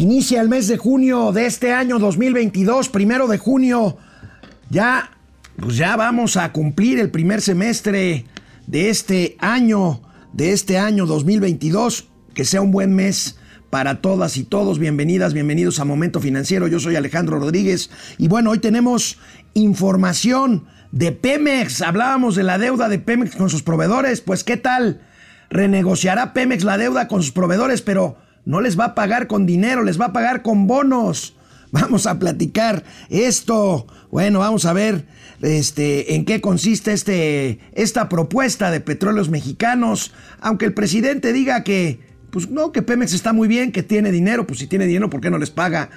Inicia el mes de junio de este año 2022, primero de junio. Ya, pues ya vamos a cumplir el primer semestre de este año, de este año 2022. Que sea un buen mes para todas y todos. Bienvenidas, bienvenidos a Momento Financiero. Yo soy Alejandro Rodríguez y bueno, hoy tenemos información de Pemex. Hablábamos de la deuda de Pemex con sus proveedores. Pues, ¿qué tal? Renegociará Pemex la deuda con sus proveedores, pero no les va a pagar con dinero, les va a pagar con bonos. Vamos a platicar esto. Bueno, vamos a ver este, en qué consiste este, esta propuesta de petróleos mexicanos. Aunque el presidente diga que, pues no, que Pemex está muy bien, que tiene dinero, pues si tiene dinero, ¿por qué no les paga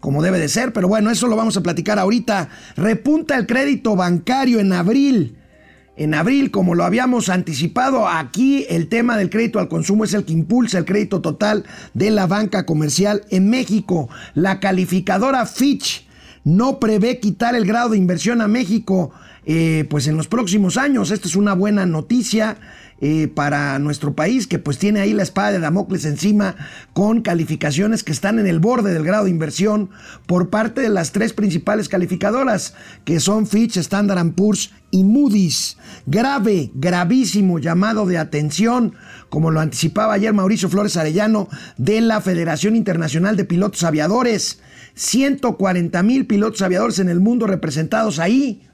como debe de ser? Pero bueno, eso lo vamos a platicar ahorita. Repunta el crédito bancario en abril en abril, como lo habíamos anticipado, aquí el tema del crédito al consumo es el que impulsa el crédito total de la banca comercial en México. La calificadora Fitch no prevé quitar el grado de inversión a México eh, pues en los próximos años. Esta es una buena noticia. Eh, para nuestro país, que pues tiene ahí la espada de Damocles encima con calificaciones que están en el borde del grado de inversión por parte de las tres principales calificadoras, que son Fitch, Standard Poor's y Moody's. Grave, gravísimo llamado de atención, como lo anticipaba ayer Mauricio Flores Arellano de la Federación Internacional de Pilotos Aviadores. 140 mil pilotos aviadores en el mundo representados ahí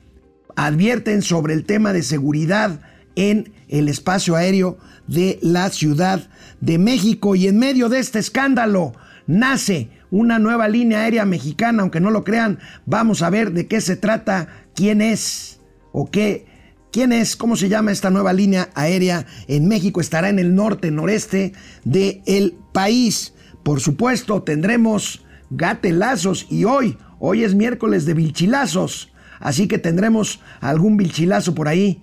advierten sobre el tema de seguridad en el espacio aéreo de la Ciudad de México. Y en medio de este escándalo nace una nueva línea aérea mexicana, aunque no lo crean, vamos a ver de qué se trata, quién es o qué. ¿Quién es? ¿Cómo se llama esta nueva línea aérea en México? Estará en el norte, noreste del país. Por supuesto, tendremos gatelazos y hoy, hoy es miércoles de vilchilazos. Así que tendremos algún vilchilazo por ahí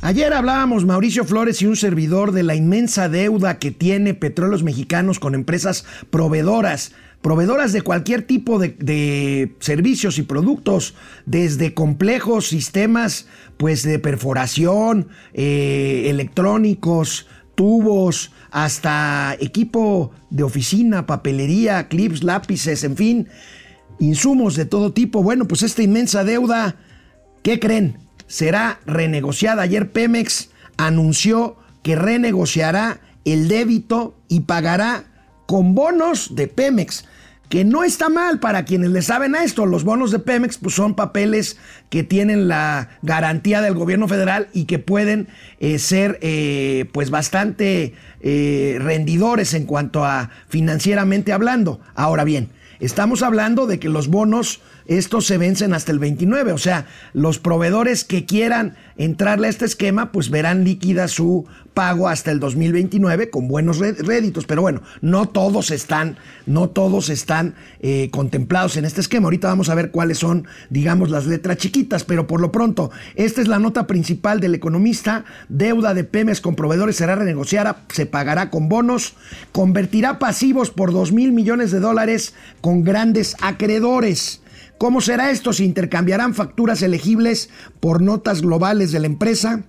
Ayer hablábamos Mauricio Flores y un servidor de la inmensa deuda que tiene Petróleos Mexicanos con empresas proveedoras, proveedoras de cualquier tipo de, servicios y productos, desde complejos sistemas pues de perforación, eh, electrónicos, tubos, hasta equipo de oficina, papelería, clips, lápices, en fin, insumos de todo tipo. Bueno, pues esta inmensa deuda, ¿qué creen? Será renegociada. Ayer Pemex anunció que renegociará el débito y pagará con bonos de Pemex. Que no está mal para quienes le saben a esto. Los bonos de Pemex pues, son papeles que tienen la garantía del gobierno federal y que pueden eh, ser eh, pues bastante eh, rendidores en cuanto a financieramente hablando. Ahora bien, estamos hablando de que los bonos estos se vencen hasta el 29. O sea, los proveedores que quieran entrarle a este esquema, pues verán líquida su pago hasta el 2029 con buenos réditos. Pero bueno, no todos están, no todos están eh, contemplados en este esquema. Ahorita vamos a ver cuáles son, digamos, las letras chiquitas. Pero por lo pronto, esta es la nota principal del economista. Deuda de Pemex con proveedores será renegociada, se pagará con bonos, convertirá pasivos por 2 mil millones de dólares con grandes acreedores. ¿Cómo será esto? ¿Se intercambiarán facturas elegibles por notas globales de la empresa?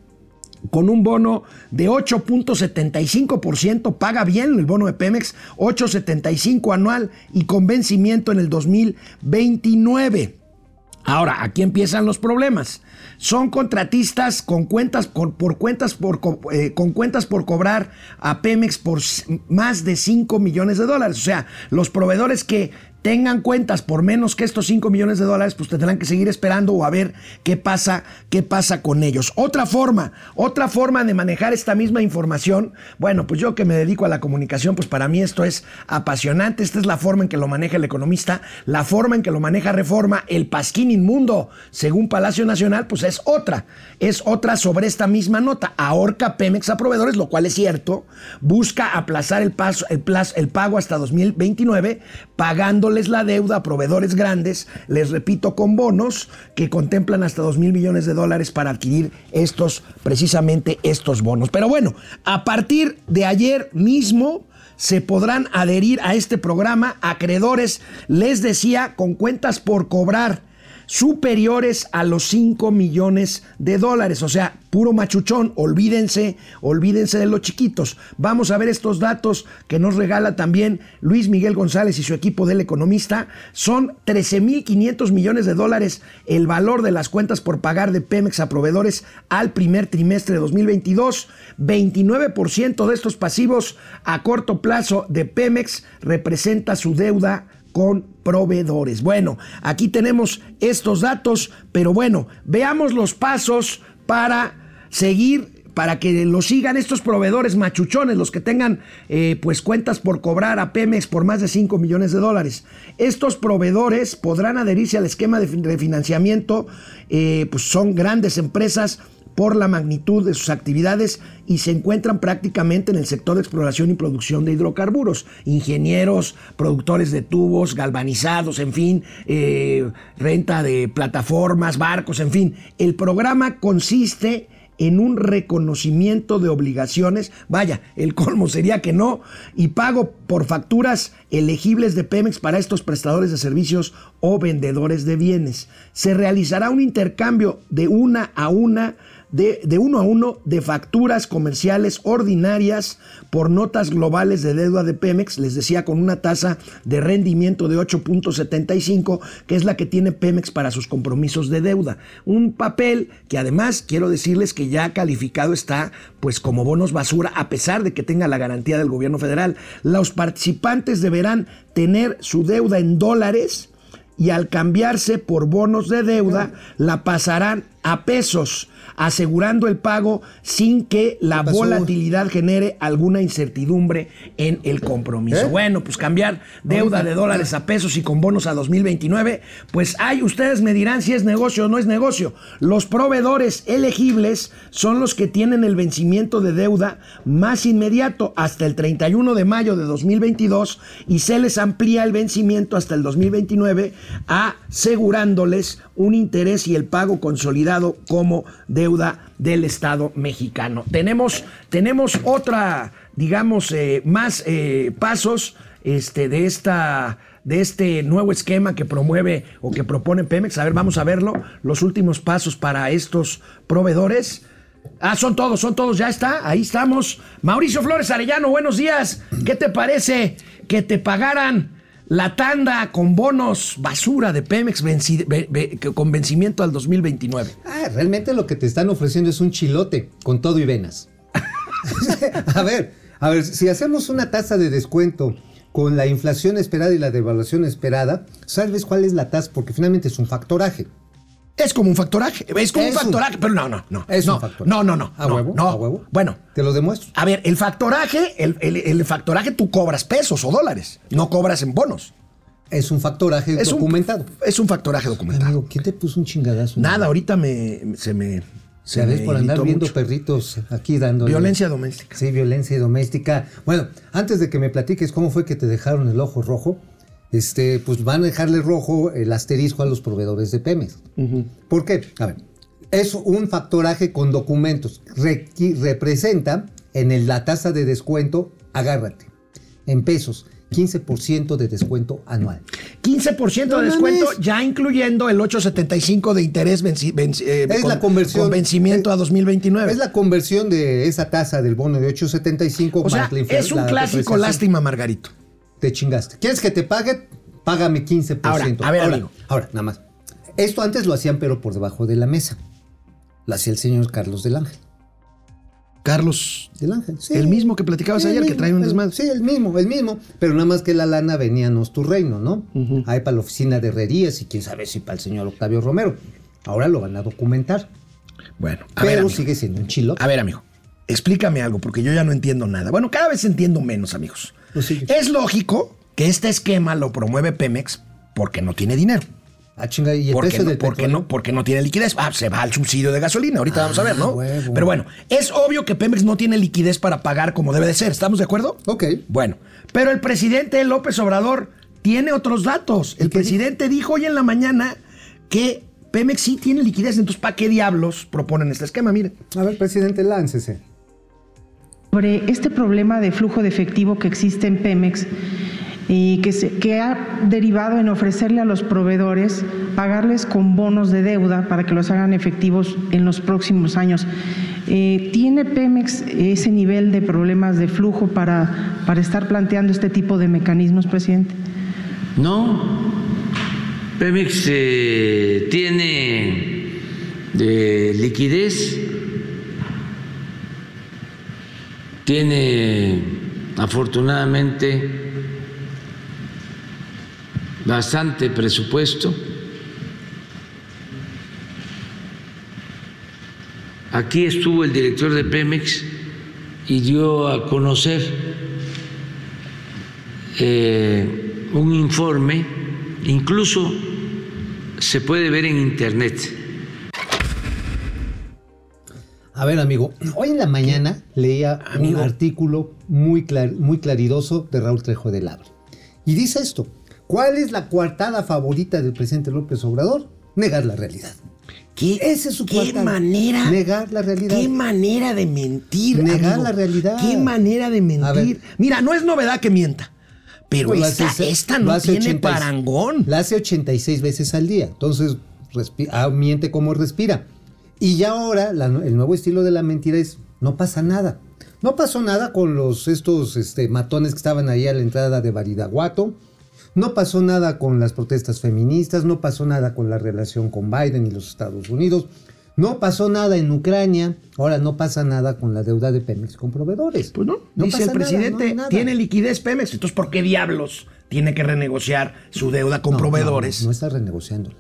Con un bono de 8.75%, paga bien el bono de Pemex, 8.75 anual y con vencimiento en el 2029. Ahora, aquí empiezan los problemas. Son contratistas con cuentas por, cuentas eh, con cuentas por cobrar a Pemex por más de 5 millones de dólares. O sea, los proveedores que tengan cuentas por menos que estos 5 millones de dólares, pues tendrán que seguir esperando o a ver qué pasa, qué pasa con ellos. Otra forma, otra forma de manejar esta misma información, bueno, pues yo que me dedico a la comunicación, pues para mí esto es apasionante, esta es la forma en que lo maneja el economista, la forma en que lo maneja Reforma, el pasquín inmundo, según Palacio Nacional, pues es otra, es otra sobre esta misma nota, ahorca Pemex a proveedores, lo cual es cierto, busca aplazar el, pago hasta 2029, pagando pagándoles la deuda a proveedores grandes, les repito, con bonos que contemplan hasta 2 mil millones de dólares para adquirir estos, precisamente estos bonos. Pero bueno, a partir de ayer mismo se podrán adherir a este programa acreedores, les decía, con cuentas por cobrar superiores a los 5 millones de dólares. O sea, puro machuchón, olvídense, olvídense de los chiquitos. Vamos a ver estos datos que nos regala también Luis Miguel González y su equipo del economista. Son 13.500 millones de dólares el valor de las cuentas por pagar de Pemex a proveedores al primer trimestre de 2022. 29% de estos pasivos a corto plazo de Pemex representa su deuda con proveedores. Bueno, aquí tenemos estos datos, pero bueno, veamos los pasos para seguir para que lo sigan estos proveedores machuchones, los que tengan eh, pues cuentas por cobrar a Pemex por más de 5 millones de dólares. Estos proveedores podrán adherirse al esquema de financiamiento, eh, pues son grandes empresas por la magnitud de sus actividades y se encuentran prácticamente en el sector de exploración y producción de hidrocarburos. Ingenieros, productores de tubos, galvanizados, en fin, eh, renta de plataformas, barcos, en fin. El programa consiste en un reconocimiento de obligaciones, vaya, el colmo sería que no, y pago por facturas elegibles de Pemex para estos prestadores de servicios o vendedores de bienes. Se realizará un intercambio de una a una de, uno a uno de facturas comerciales ordinarias por notas globales de deuda de Pemex, les decía con una tasa de rendimiento de 8.75, que es la que tiene Pemex para sus compromisos de deuda. Un papel que además quiero decirles que ya calificado está pues como bonos basura a pesar de que tenga la garantía del gobierno federal. Los participantes deberán tener su deuda en dólares y al cambiarse por bonos de deuda la pasarán a pesos asegurando el pago sin que la volatilidad genere alguna incertidumbre en el compromiso. ¿Eh? Bueno, pues cambiar deuda de dólares a pesos y con bonos a 2029, pues hay, ustedes me dirán si es negocio o no es negocio. Los proveedores elegibles son los que tienen el vencimiento de deuda más inmediato hasta el 31 de mayo de 2022 y se les amplía el vencimiento hasta el 2029 asegurándoles un interés y el pago consolidado como deuda del Estado mexicano. Tenemos, tenemos otra, digamos, eh, más eh, pasos este, de esta de este nuevo esquema que promueve o que propone Pemex. A ver, vamos a verlo. Los últimos pasos para estos proveedores. Ah, son todos, son todos, ya está, ahí estamos. Mauricio Flores Arellano, buenos días. ¿Qué te parece que te pagaran la tanda con bonos basura de Pemex con vencimiento al 2029. Ah, realmente lo que te están ofreciendo es un chilote con todo y venas. a ver, a ver, si hacemos una tasa de descuento con la inflación esperada y la devaluación esperada, ¿sabes cuál es la tasa? Porque finalmente es un factoraje. Es como un factoraje, es como Es un un- factoraje, pero no, no, no. Es no, un factoraje. No, no, no. ¿A no, huevo? no. ¿A huevo? Bueno, Te lo demuestro. a ver, el factoraje, el, el- el factoraje tú cobras pesos o dólares, no cobras en bonos. Es un factoraje Es un- documentado. es un factoraje documentado. Amigo, ¿quién te puso un chingadazo? Nada, ahorita me, se me... Se me por andar viendo mucho. perritos aquí dando. Violencia doméstica. Sí, violencia doméstica. Bueno, antes de que me platiques cómo fue que te dejaron el ojo rojo, este, pues van a dejarle rojo el asterisco a los proveedores de Pemex. ¿Por qué? A ver, es un factoraje con documentos. Representa en el- la tasa de descuento, agárrate, en pesos, 15% de descuento anual. 15% No de descuento, ya incluyendo el 8.75 de interés venci- venci- eh, Es con, la conversión. con vencimiento a 2029. Es la conversión de esa tasa del bono de 8.75 o sea, más la es un la clásico lástima, Margarito. Te chingaste. ¿Quieres que te pague? Págame 15%. Ahora, a ver, ahora, amigo. ahora, nada más. Esto antes lo hacían, pero por debajo de la mesa. Lo hacía el señor Carlos del Ángel. Carlos, Del Ángel, sí. el mismo que platicabas el ayer, que trae un desmadre. Sí, el mismo, el mismo. Pero nada más que la lana veníanos tu reino, ¿no? Ahí para la oficina de herrerías y quién sabe si para el señor Octavio Romero. Ahora lo van a documentar. Bueno, a ver, pero sigue siendo un chilo. A ver, amigo, explícame algo, porque yo ya no entiendo nada. Bueno, cada vez entiendo menos, amigos. Pues. Es lógico que este esquema lo promueve Pemex porque no tiene dinero. Ah, chinga, y el Porque precio no, porque, no, porque no tiene liquidez. Ah, se va al subsidio de gasolina. Ahorita vamos a ver, ¿no? huevo. Pero bueno, es obvio que Pemex no tiene liquidez para pagar como debe de ser. ¿Estamos de acuerdo? Ok. Bueno, pero el presidente López Obrador tiene otros datos. El presidente dijo hoy en la mañana que Pemex sí tiene liquidez. Entonces, ¿para qué diablos proponen este esquema? Mire. A ver, presidente, láncese. Sobre este problema de flujo de efectivo que existe en Pemex y que, ha derivado en ofrecerle a los proveedores pagarles con bonos de deuda para que los hagan efectivos en los próximos años. Eh, ¿Tiene Pemex ese nivel de problemas de flujo para, para estar planteando este tipo de mecanismos, presidente? No, Pemex eh, tiene eh, liquidez, tiene afortunadamente bastante presupuesto. Aquí estuvo el director de Pemex y dio a conocer eh, un informe, incluso se puede ver en internet. A ver, amigo, hoy en la mañana leía un artículo muy, clar- muy claridoso de Raúl Trejo de Labra. Y dice esto: ¿Cuál es la coartada favorita del presidente López Obrador? Negar la realidad. ¿Qué, Esa es su qué manera? Negar la realidad. Qué manera de mentir. Negar amigo. la realidad. Qué manera de mentir. Mira, no es novedad que mienta. Pero Pues esta, hace- esta no tiene 80 parangón. La hace 86 veces al día. Entonces, ah, miente como respira. Y ya ahora, la- el nuevo estilo de la mentira es, no pasa nada. No pasó nada con los, estos este, matones que estaban ahí a la entrada de Baridaguato. No pasó nada con las protestas feministas. No pasó nada con la relación con Biden y los Estados Unidos. No pasó nada en Ucrania. Ahora no pasa nada con la deuda de Pemex con proveedores. Pues no, dice pasa el nada, presidente, no, nada. tiene liquidez Pemex. Entonces, ¿por qué diablos tiene que renegociar su deuda con No, proveedores? No, no está renegociándola.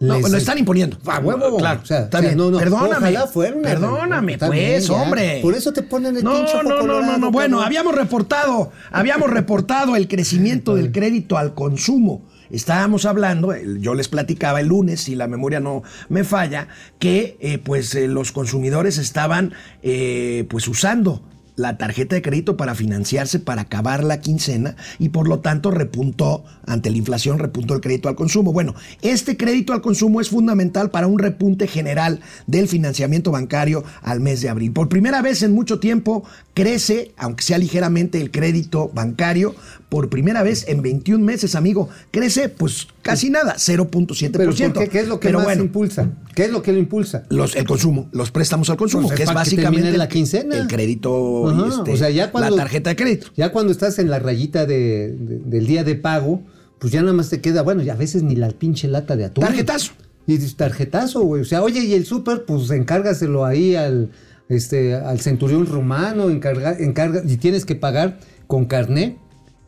No, lo están imponiendo. A huevo. Claro, O sea, está bien. no, no, Perdóname. fuera Perdóname, pues, bien, hombre. Por eso te ponen el no, pinche ojo no, no, no, no. Bueno, habíamos reportado, habíamos reportado el crecimiento del crédito al consumo. Estábamos hablando, yo les platicaba el lunes, si la memoria no me falla, que eh, pues eh, los consumidores estaban eh, pues usando la tarjeta de crédito para financiarse, para acabar la quincena y por lo tanto repuntó, ante la inflación, repuntó el crédito al consumo. Bueno, este crédito al consumo es fundamental para un repunte general del financiamiento bancario al mes de abril. Por primera vez en mucho tiempo crece, aunque sea ligeramente, el crédito bancario. Por primera vez en 21 meses, amigo, crece pues casi nada, 0.7%. Pero ¿por qué? ¿Qué es lo que Pero más bueno, impulsa? ¿Qué es lo que lo impulsa? los, el consumo, los préstamos al consumo, Pues es que es que básicamente la el- quincena. el crédito, Ajá, este, o sea, ya cuando- la tarjeta de crédito. Ya cuando estás en la rayita de- de- del día de pago, pues ya nada más te queda, bueno, ya a veces ni la pinche lata de atún. Tarjetazo. Y tarjetazo, güey. O sea, oye, y el súper, pues encárgaselo ahí al, este, al centurión romano, encarga, encarga, y tienes que pagar con carné,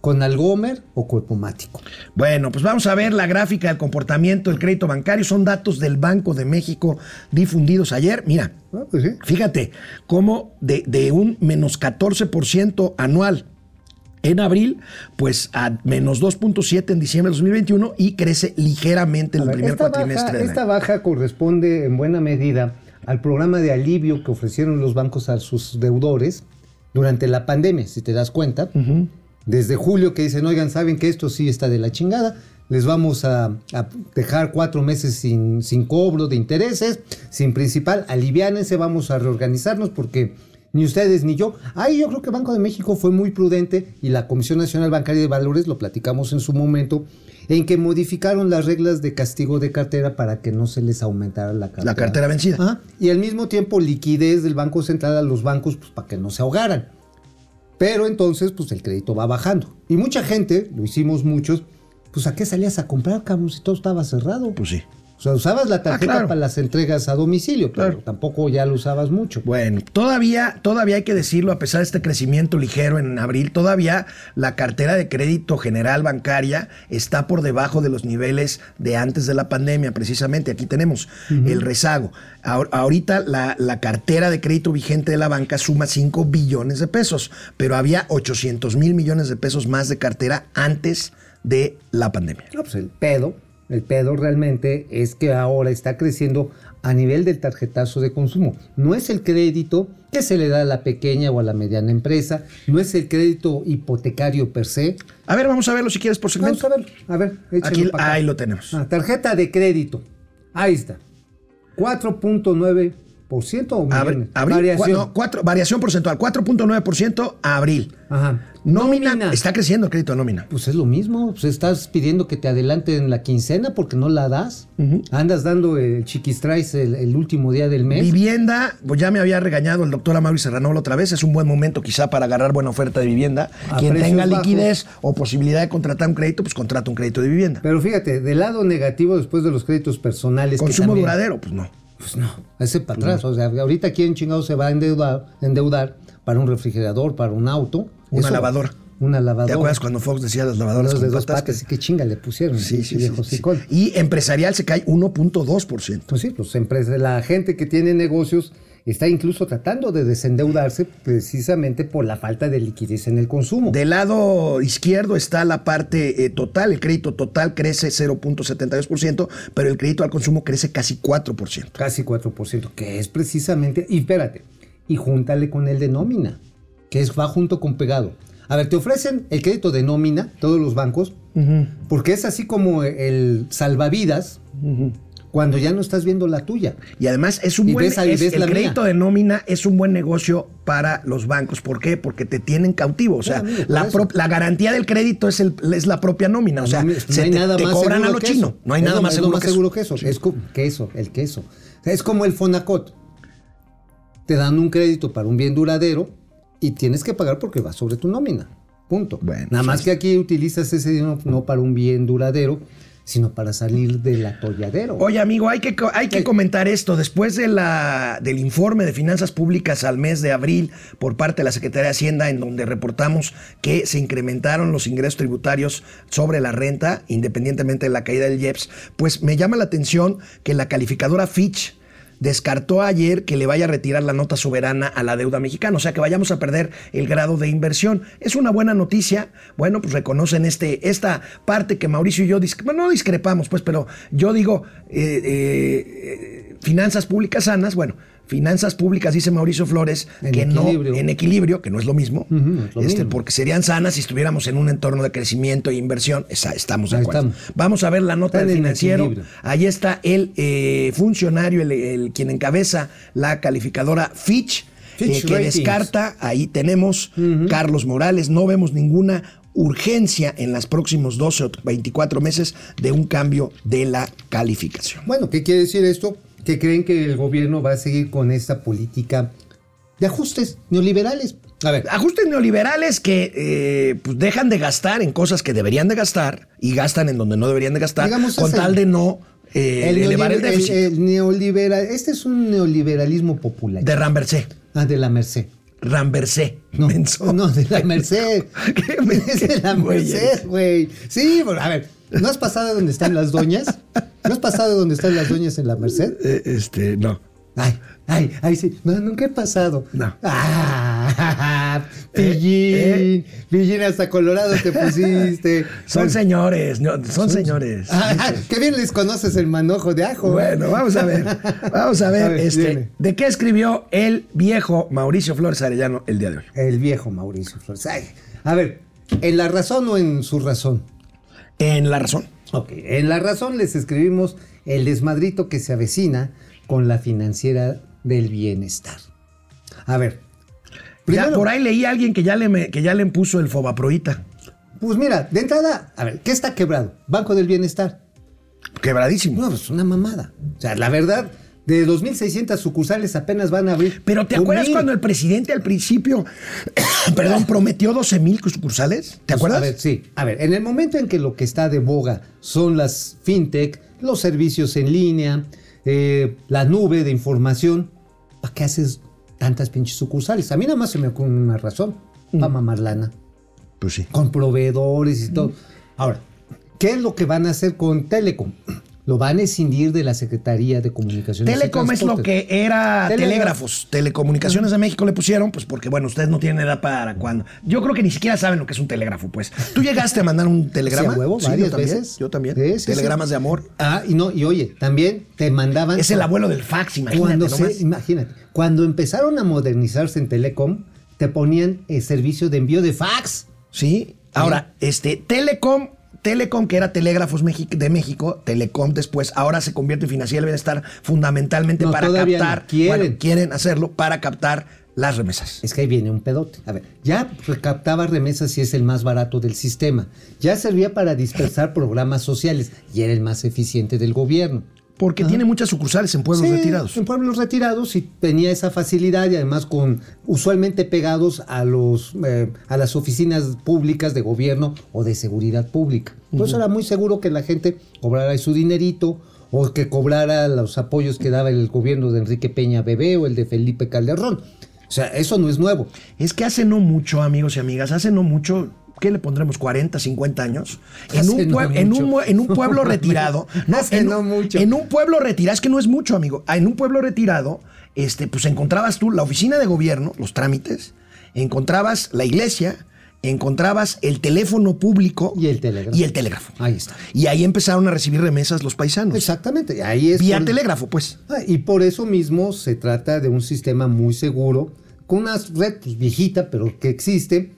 con algomer o corpomático. Bueno, pues vamos a ver la gráfica del comportamiento del crédito bancario. Son datos del Banco de México difundidos ayer. Mira, Ah, pues sí. fíjate cómo de, de un menos 14% anual en abril, pues a menos 2.7 en diciembre de 2021 y crece ligeramente en el ver, primer esta cuatrimestre baja, esta baja corresponde en buena medida al programa de alivio que ofrecieron los bancos a sus deudores durante la pandemia, si te das cuenta. Desde julio que dicen, oigan, saben que esto sí está de la chingada, les vamos a, a dejar cuatro meses sin, sin cobro de intereses, sin principal, aliviánense, vamos a reorganizarnos porque ni ustedes ni yo. Ahí yo creo que Banco de México fue muy prudente y la Comisión Nacional Bancaria de Valores, lo platicamos en su momento, en que modificaron las reglas de castigo de cartera para que no se les aumentara la cartera. La cartera vencida. Ajá. Y al mismo tiempo liquidez del Banco Central a los bancos pues, para que no se ahogaran. Pero entonces, pues el crédito va bajando. Y mucha gente, lo hicimos muchos, pues ¿a qué salías a comprar, cabrón, si todo estaba cerrado? Pues sí. O sea, usabas la tarjeta claro. para las entregas a domicilio, pero Claro. tampoco ya lo usabas mucho. Bueno, todavía, todavía hay que decirlo, a pesar de este crecimiento ligero en abril, todavía la cartera de crédito general bancaria está por debajo de los niveles de antes de la pandemia, precisamente. Aquí tenemos el rezago. Ahor- ahorita la, la cartera de crédito vigente de la banca suma 5 billones de pesos, pero había 800 mil millones de pesos más de cartera antes de la pandemia. No, pues el pedo el pedo realmente es que ahora está creciendo a nivel del tarjetazo de consumo. No es el crédito que se le da a la pequeña o a la mediana empresa, no es el crédito hipotecario per se. A ver, vamos a verlo si quieres por segmento. Vamos a ver, a ver, Aquí, ahí lo tenemos. Ah, tarjeta de crédito. Ahí está. 4.9% o Abri- abril, Variación. cua- no, cuatro- variación porcentual, 4.9% a abril. Ajá. Nómina, Nómina. está creciendo el crédito de nómina. Pues es lo mismo, pues estás pidiendo que te adelanten la quincena porque no la das. Andas dando el chiquistrais el, el último día del mes. Vivienda, pues ya me había regañado el doctor Amaury Serranola otra vez. Es un buen momento quizá para agarrar buena oferta de vivienda. A Quien tenga bajos. liquidez o posibilidad de contratar un crédito, pues contrata un crédito de vivienda. Pero fíjate, del lado negativo después de los créditos personales. que Consumo también- duradero, pues no. Pues no, ese para atrás. O sea, ahorita quién chingado se va a endeudar, endeudar para un refrigerador, para un auto. Una lavadora. Una lavadora. ¿Te acuerdas cuando Fox decía las lavadoras Los con de dos patas? qué chinga le pusieron. Sí, sí, viejo sí. Y empresarial se cae 1.2%. Pues sí, empresas, la gente que tiene negocios está incluso tratando de desendeudarse precisamente por la falta de liquidez en el consumo. Del lado izquierdo está la parte eh, total. El crédito total crece 0.72%, pero el crédito al consumo crece casi 4%. Casi 4%, que es precisamente, y espérate, y júntale con el de nómina, que es, va junto con pegado. A ver, te ofrecen el crédito de nómina, todos los bancos, porque es así como el salvavidas cuando ya no estás viendo la tuya. Y además es un Y buen ves es- ves el la mía. crédito de nómina es un buen negocio para los bancos. ¿Por qué? Porque te tienen cautivo. O sea, la, pro- la garantía del crédito es, el, es la propia nómina. O sea, no, se hay te, nada te más cobran a seguro lo chino. eso. No hay Es nada lo- más seguro, más que, eso. seguro que eso. Sí. Es como queso, el queso. Es como el Fonacot. Te dan un crédito para un bien duradero y tienes que pagar porque va sobre tu nómina. Punto. Bueno, Nada más que aquí utilizas ese dinero no para un bien duradero, sino para salir del atolladero. Oye, amigo, hay que, hay que comentar esto. Después de la, del informe de finanzas públicas al mes de abril por parte de la Secretaría de Hacienda, en donde reportamos que se incrementaron los ingresos tributarios sobre la renta, independientemente de la caída del IEPS, pues me llama la atención que la calificadora Fitch descartó ayer que le vaya a retirar la nota soberana a la deuda mexicana, o sea que vayamos a perder el grado de inversión. Es una buena noticia. Bueno, pues reconocen este, esta parte que Mauricio y yo, bueno, no discrepamos, pues, pero yo digo, eh, eh, eh, finanzas públicas sanas, bueno. Finanzas públicas, dice Mauricio Flores, En que equilibrio. no en equilibrio, que no es lo mismo, Ujú, es lo este, mismo. porque serían sanas si estuviéramos en un entorno de crecimiento e inversión. Esa- estamos de acuerdo. estamos. Vamos a ver la nota del en financiero. Ahí está el eh, funcionario, el, el- quien encabeza la calificadora Fitch, Fitch eh, que Ratings. descarta. Ahí tenemos Carlos Morales. No vemos ninguna urgencia en los próximos 12 o 24 meses de un cambio de la calificación. Bueno, ¿qué quiere decir esto? Que creen que el gobierno va a seguir con esta política de ajustes neoliberales. A ver, Ajustes neoliberales que eh, pues dejan de gastar en cosas que deberían de gastar y gastan en donde no deberían de gastar Digamos, con tal el- de no eh, elevar el déficit. el neoliberal, este es un neoliberalismo popular. de Rambercé. ah, de la Merced. Rambercé. No, menso. no, de la Merced. Qué es de la Merced, güey. Sí, a ver, ¿no has pasado donde están las doñas? ¿No has pasado donde están las doñas en la Merced? Eh, este, no. Ay, ay, ay, sí. No, nunca he pasado. No. Ah, pillín. Pillín, hasta colorado te pusiste. Son Bueno. señores, no, son señores. Ah, qué bien les conoces el manojo de ajo. ¿eh? Bueno, vamos a ver. Vamos a ver, A ver, este, dime. de qué escribió el viejo Mauricio Flores Arellano el día de hoy. El viejo Mauricio Flores. Ay, a ver, ¿en la razón o en su razón? En La Razón. Ok, en la razón les escribimos el desmadrito que se avecina con la financiera del bienestar. A ver. Ya, por ahí leí a alguien que ya le, me- que ya le impuso el Fobaproita. Pues mira, de entrada, a ver, ¿qué está quebrado? Banco del Bienestar. Quebradísimo. No, pues una mamada. O sea, la verdad, de 2.600 sucursales apenas van a abrir. Pero ¿te acuerdas mil. cuando el presidente al principio, perdón, prometió 12 mil sucursales? ¿Te Pues, acuerdas? A ver, sí. A ver, en el momento en que lo que está de boga son las fintech, los servicios en línea, eh, la nube de información, ¿para qué haces tantas pinches sucursales? A mí nada más se me ocurre una razón. Para mamar lana. Pues sí. Con proveedores y todo. Ahora, ¿qué es lo que van a hacer con Telecom? Lo van a escindir de la Secretaría de Comunicaciones. Telecom es lo que era telégrafos. Telecomunicaciones de México le pusieron, pues porque, bueno, ustedes no tienen edad para cuando. Yo creo que ni siquiera saben lo que es un telégrafo, pues. ¿Tú llegaste a mandar un telegrama? Sí, a huevo, Sí, varias yo también, veces. Yo también. Sí, sí, Telegramas de amor. Ah, y no, y oye, también te mandaban. Es el abuelo del fax, imagínate Cuando nomás. se, imagínate, cuando empezaron a modernizarse en Telecom, te ponían el servicio de envío de fax. Sí. Ahora, este, Telecom, Telecom, que era Telégrafos de México, Telecom después, ahora se convierte en Financiera del Bienestar fundamentalmente No, para todavía no. captar. Quieren. bueno, quieren hacerlo para captar las remesas. Es que ahí viene un pedote. A ver, ya recaptaba remesas y es el más barato del sistema. Ya servía para dispersar programas sociales y era el más eficiente del gobierno. Porque tiene muchas sucursales en pueblos Sí, retirados. En pueblos retirados y tenía esa facilidad y además con usualmente pegados a los eh, a las oficinas públicas de gobierno o de seguridad pública. Entonces era muy seguro que la gente cobrara su dinerito o que cobrara los apoyos que daba el gobierno de Enrique Peña Bebé o el de Felipe Calderón. O sea, eso no es nuevo. Es que hace no mucho, amigos y amigas, hace no mucho, ¿qué le pondremos? 40, 50 años. En un, no pue- en un, mucho. mue- en un pueblo retirado. Hace en, no mucho. En un pueblo retirado, es que no es mucho, amigo. Ah, En un pueblo retirado, este, pues encontrabas tú la oficina de gobierno, los trámites, encontrabas la iglesia, encontrabas el teléfono público Y el telégrafo. Y el telégrafo. Ahí está. Y ahí empezaron a recibir remesas los paisanos. Exactamente. Ahí es Vía por- telégrafo, pues. Ah, y por eso mismo se trata de un sistema muy seguro, con una red viejita, pero que existe.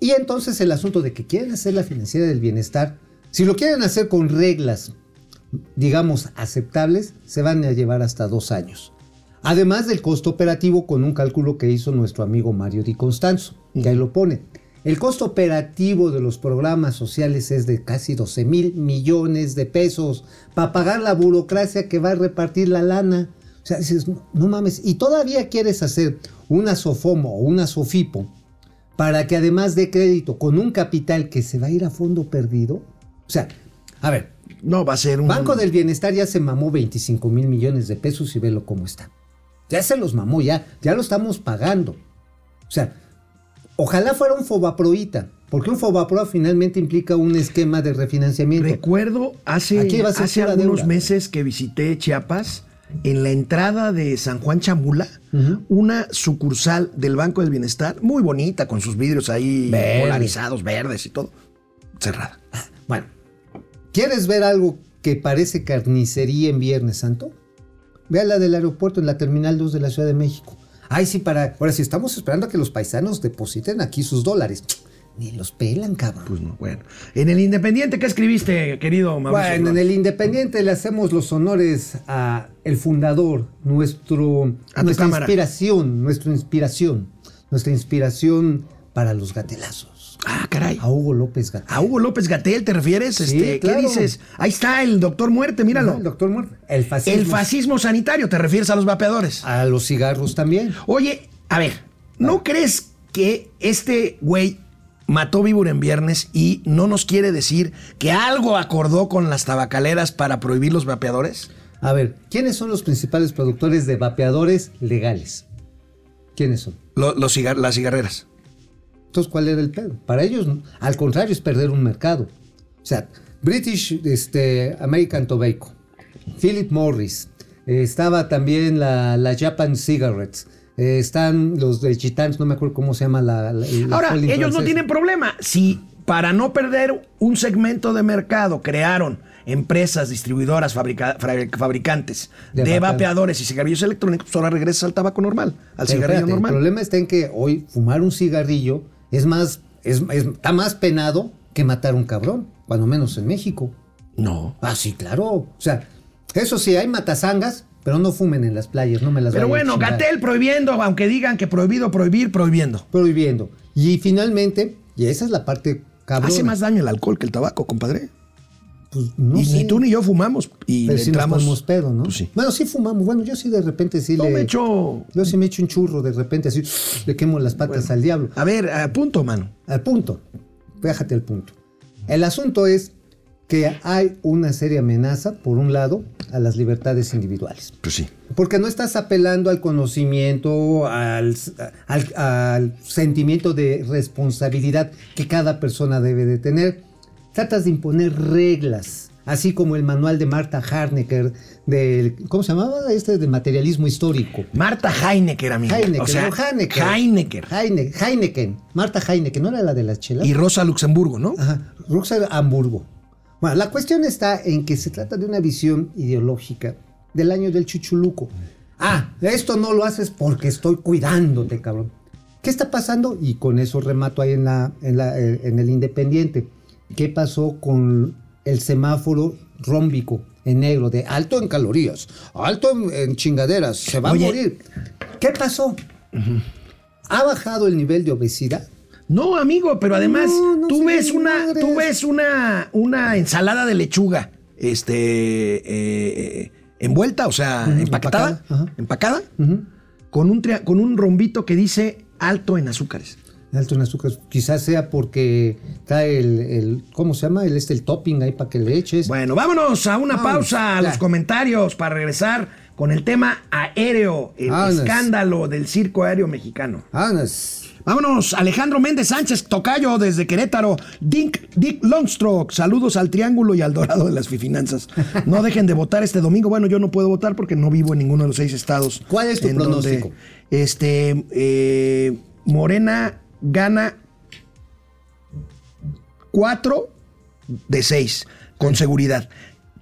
Y entonces el asunto de que quieren hacer la financiera del bienestar, si lo quieren hacer con reglas, digamos, aceptables, se van a llevar hasta dos años. Además del costo operativo con un cálculo que hizo nuestro amigo Mario Di Constanzo, que ahí lo pone. El costo operativo de los programas sociales es de casi 12 mil millones de pesos para pagar la burocracia que va a repartir la lana. O sea, dices, no, mames, y todavía quieres hacer una SOFOMO o una SOFIPO para que además de crédito con un capital que se va a ir a fondo perdido. O sea, a ver, No, va a ser un. Banco del Bienestar ya se mamó 25 mil millones de pesos y velo cómo está. Ya se los mamó, ya, ya lo estamos pagando. O sea, ojalá fuera un Fobaproita, porque un Fobaproa finalmente implica un esquema de refinanciamiento. Recuerdo hace, hace algunos deuda. meses que visité Chiapas, en la entrada de San Juan Chambula, una sucursal del Banco del Bienestar, muy bonita, con sus vidrios ahí Verde. polarizados, verdes y todo, cerrada. Bueno, ¿quieres ver algo que parece carnicería en Viernes Santo? Ve a la del aeropuerto en la Terminal 2 de la Ciudad de México. Ay, sí, para. Ahora sí, estamos esperando a que los paisanos depositen aquí sus dólares. Ni los pelan, cabrón. Pues no, bueno. En el Independiente, ¿qué escribiste, querido Mauricio? Bueno, en el Independiente le hacemos los honores a el fundador, nuestro, A nuestra inspiración, nuestra inspiración, nuestra inspiración para los gatelazos. Ah, caray. A Hugo López Gatel. A Hugo López Gatel, ¿te refieres? Sí, este, claro. ¿Qué dices? Ahí está el doctor muerte, míralo. Ajá, el doctor Muerte. El fascismo. el fascismo sanitario, ¿te refieres a los vapeadores? A los cigarros también. Oye, a ver, ¿no crees que este güey mató víbora en viernes y no nos quiere decir que algo acordó con las tabacaleras para prohibir los vapeadores? A ver, ¿quiénes son los principales productores de vapeadores legales? ¿Quiénes son? Lo- los cigar- las cigarreras. Entonces, ¿cuál era el pedo? Para ellos, al contrario, es perder un mercado. O sea, British este, American Tobacco, Philip Morris, eh, estaba también la, la Japan Cigarettes, eh, están los de Gitans, no me acuerdo cómo se llama la. Ahora, ellos no tienen problema. Si para no perder un segmento de mercado crearon empresas distribuidoras, fabrica- fabricantes De de, vapeadores. y cigarrillos electrónicos, pues ahora regresas al tabaco normal, al Pero cigarrillo normal. El problema está en que hoy fumar un cigarrillo es más, es, es- está más penado que matar un cabrón, cuando menos en México. No. Ah, sí, claro. O sea, eso sí, hay matazangas, pero no fumen en las playas, no me las Pero bueno. Gatel prohibiendo, aunque digan que prohibido, prohibir, prohibiendo. Prohibiendo. Y finalmente, y esa es la parte cabrón. Hace más daño el alcohol que el tabaco, compadre. Pues no y sé. ni tú ni yo fumamos. Y Pero le nos entramos. pedo, ¿no? Pues sí. Bueno, sí fumamos. Bueno, yo sí de repente sí No le. me echo. Yo sí me echo un churro de repente así, le quemo las patas al diablo. A ver, a punto, mano. Al punto. Déjate al punto. El asunto es que hay una seria amenaza, por un lado, a las libertades individuales. Pues sí. Porque no estás apelando al conocimiento, al, al- al sentimiento de responsabilidad que cada persona debe de tener. Tratas de imponer reglas así como el manual de Marta Harnecker del, ¿cómo se llamaba? Este de materialismo histórico. Marta Heinecker, amigo. Heinecker, o sea, no, Heinecker. Heinecker. Heine- Heineken. Marta Heineken, ¿no era la de las chelas? Y Rosa Luxemburgo, ¿no? Ajá, Ruxa Hamburgo. Bueno, la cuestión está en que se trata de una visión ideológica del año del chuchuluco. Ah, esto no lo haces porque estoy cuidándote, cabrón. ¿Qué está pasando? Y con eso remato ahí en, la, en, la- eh, en el Independiente. ¿Qué pasó con el semáforo rómbico en negro de alto en calorías, alto en, chingaderas, se va Oye. a morir? ¿Qué pasó? ¿Ha bajado el nivel de obesidad? No, amigo, pero además No, no tú ves una, tú ves una, una ensalada de lechuga, este, eh, envuelta, o sea, empaquetada, empacada, empacada, con un con un rombito que dice alto en azúcares. Alto en azúcar. Quizás sea porque trae el, el- ¿cómo se llama? El, este, el topping ahí para que le eches. Bueno, vámonos a una Vámonos, pausa a los comentarios para regresar con el tema aéreo, el Vámonos. escándalo del circo aéreo mexicano. Vámonos. Vámonos, Alejandro Méndez Sánchez, Tocayo desde Querétaro, Dick, Dick Longstroke, saludos al Triángulo y al Dorado de las Fifinanzas. No dejen de votar este domingo. Bueno, yo no puedo votar porque no vivo en ninguno de los seis estados. ¿Cuál es tu en donde, pronóstico? este, eh, Morena gana 4 de 6, con seguridad.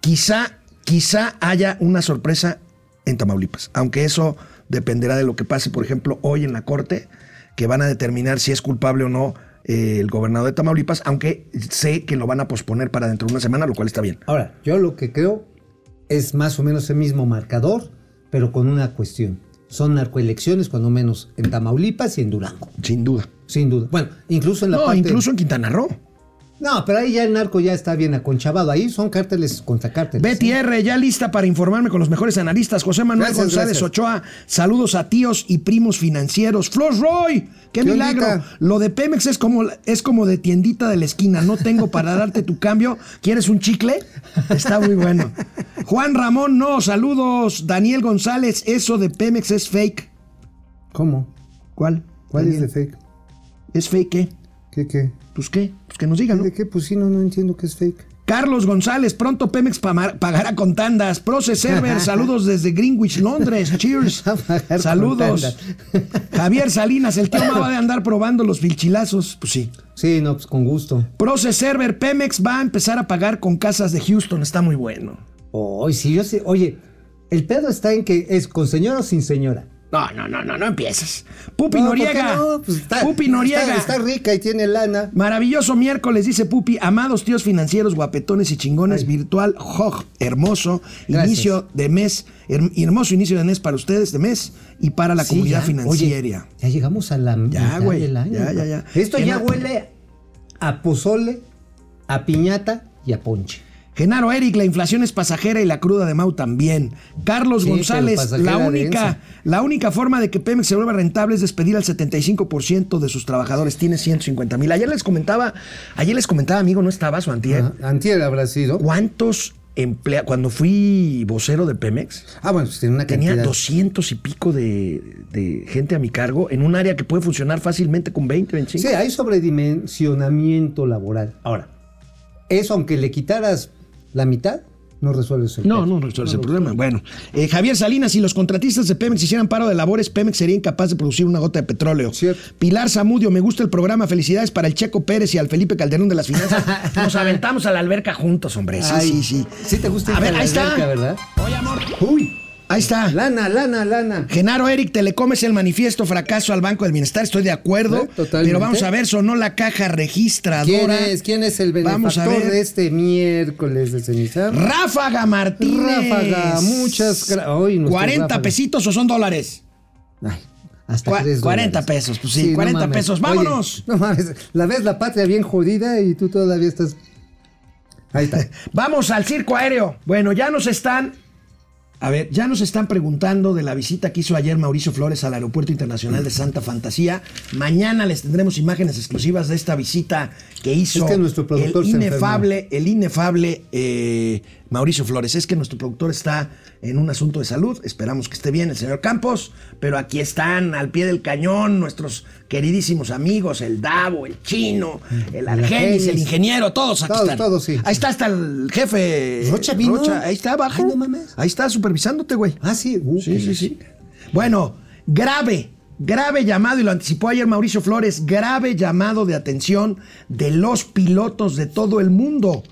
Quizá, quizá haya una sorpresa en Tamaulipas, aunque eso dependerá de lo que pase, por ejemplo, hoy en la Corte, que van a determinar si es culpable o no eh, el gobernador de Tamaulipas, aunque sé que lo van a posponer para dentro de una semana, lo cual está bien. Ahora, yo lo que creo es más o menos el mismo marcador, pero con una cuestión. Son narcoelecciones, cuando menos, en Tamaulipas y en Durango. Sin duda. Sin duda. Bueno, incluso en la No, parte... incluso en Quintana Roo. No, pero ahí ya el narco ya está bien aconchabado. Ahí son cárteles contra cárteles. Betty ¿eh? R, ya lista para informarme con los mejores analistas. José Manuel Gracias, González gracias. Ochoa, saludos a tíos y primos financieros. Flor Roy, qué, ¿Qué milagro. ondita? Lo de Pemex es como, es como de tiendita de la esquina. No tengo para darte tu cambio. ¿Quieres un chicle? Está muy bueno. Juan Ramón, no, saludos. Daniel González, eso de Pemex es fake. ¿Cómo? ¿Cuál? ¿Cuál Daniel? es de fake? ¿Es fake qué? ¿Qué, qué? Pues qué, pues que nos digan, ¿no? ¿De qué? Pues sí, no, no entiendo qué es fake. Carlos González, pronto Pemex pagará con tandas. Proce Server, saludos desde Greenwich, Londres. Cheers. Saludos. Javier Salinas, el tío va de andar probando los filchilazos. Pues sí. Sí, no, pues con gusto. Proce Server, Pemex va a empezar a pagar con casas de Houston. Está muy bueno. Oh, sí, yo sé. Oye, el pedo está en que es con señora o sin señora. No, no, no, no, no empieces. Pupi No, ¿por qué Noriega. no? Pues está- Pupi Noriega. Está, está rica y tiene lana. Maravilloso miércoles, dice Pupi. Amados tíos financieros, guapetones y chingones, Ay. virtual, joj, hermoso. Gracias. Inicio de mes, her- hermoso inicio de mes para ustedes, de mes y para la Sí, comunidad ya. financiera. Oye, ya llegamos a la Ya, mitad del año. ya, ya, ya. Esto ya huele a pozole, a piñata y a ponche. Genaro Eric, la inflación es pasajera y la cruda de Mau también. Carlos Sí, González, la única, la única forma de que Pemex se vuelva rentable es despedir al 75% de sus trabajadores. Tiene 150 mil. Ayer les comentaba, ayer les comentaba, amigo, no estabas o antier. Ajá, Antier habrá sido. ¿Cuántos empleados? Cuando fui vocero de Pemex, Ah, bueno, pues tiene una tenía cantidad. 200 y pico de, de gente a mi cargo en un área que puede funcionar fácilmente con 20, 25. Sí, hay sobredimensionamiento laboral. Ahora, eso aunque le quitaras la mitad, no resuelves el No, pedo. no resuelve el problema. Bueno, eh, Javier Salinas, si los contratistas de Pemex hicieran paro de labores, Pemex sería incapaz de producir una gota de petróleo. Cierto. Pilar Zamudio, me gusta el programa. Felicidades para el Checo Pérez y al Felipe Calderón de las Finanzas. Nos aventamos a la alberca juntos, hombre. Sí, Ay, sí, sí. Sí te gusta A ver, la ahí está. alberca, ¿verdad? Oye, amor. Uy, Ahí está. lana, lana, lana. Genaro Eric, Telecomes el manifiesto fracaso al Banco del Bienestar, estoy de acuerdo. Eh, totalmente. Pero vamos a ver, sonó la caja registradora. ¿Quién es? ¿Quién es el benefactor de este miércoles de ceniza? Ráfaga Martínez. Ráfaga, muchas gra- Ay, nuestro 40 Ráfaga. pesitos o son dólares. Ay, hasta tres 40 dólares. pesos, pues sí, 40 mames. pesos. Oye, ¡Vámonos! no mames, la ves la patria bien jodida y tú todavía estás. Ahí está. Vamos al circo aéreo. Bueno, ya nos están. A ver, ya nos están preguntando de la visita que hizo ayer Mauricio Flores al Aeropuerto Internacional de Santa Fantasía. Mañana les tendremos imágenes exclusivas de esta visita que hizo Es que nuestro el inefable, el inefable eh, Mauricio Flores. Es que nuestro productor está en un asunto de salud. Esperamos que esté bien el señor Campos. Pero aquí están al pie del cañón nuestros queridísimos amigos, el Davo, el Chino, el Argenis, el ingeniero, todos aquí Todos, están. todos, sí. Ahí está hasta el jefe. Rocha vino. ahí está abajo. Ay, no mames. Ahí está supervisándote, güey. Ah, sí. Uh, Sí, sí, sí. Bueno, grave, grave llamado, y lo anticipó ayer Mauricio Flores, grave llamado de atención de los pilotos de todo el mundo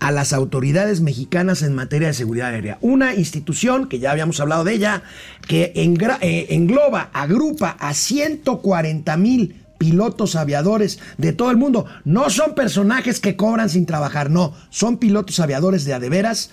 a las autoridades mexicanas en materia de seguridad aérea. Una institución, que ya habíamos hablado de ella, que eh, engloba, agrupa a 140 mil pilotos aviadores de todo el mundo. No son personajes que cobran sin trabajar, no, son pilotos aviadores de a de veras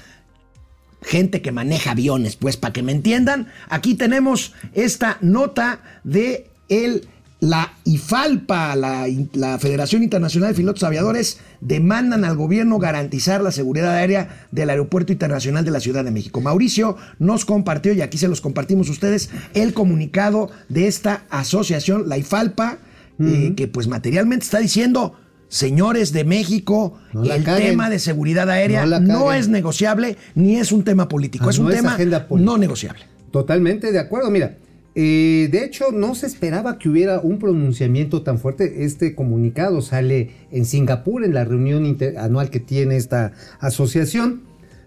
gente que maneja aviones, pues para que me entiendan, aquí tenemos esta nota de el, la IFALPA, la, la Federación Internacional de Pilotos Aviadores, demandan al gobierno garantizar la seguridad aérea del Aeropuerto Internacional de la Ciudad de México. Mauricio nos compartió, y aquí se los compartimos a ustedes, el comunicado de esta asociación, la IFALPA, eh, que pues materialmente está diciendo... Señores de México, No el caguen. tema de seguridad aérea No es negociable ni es un tema político, Ah, es un no es tema política. no negociable. Totalmente de acuerdo. Mira, eh, de hecho no se esperaba que hubiera un pronunciamiento tan fuerte. Este comunicado sale en Singapur en la reunión anual que tiene esta asociación.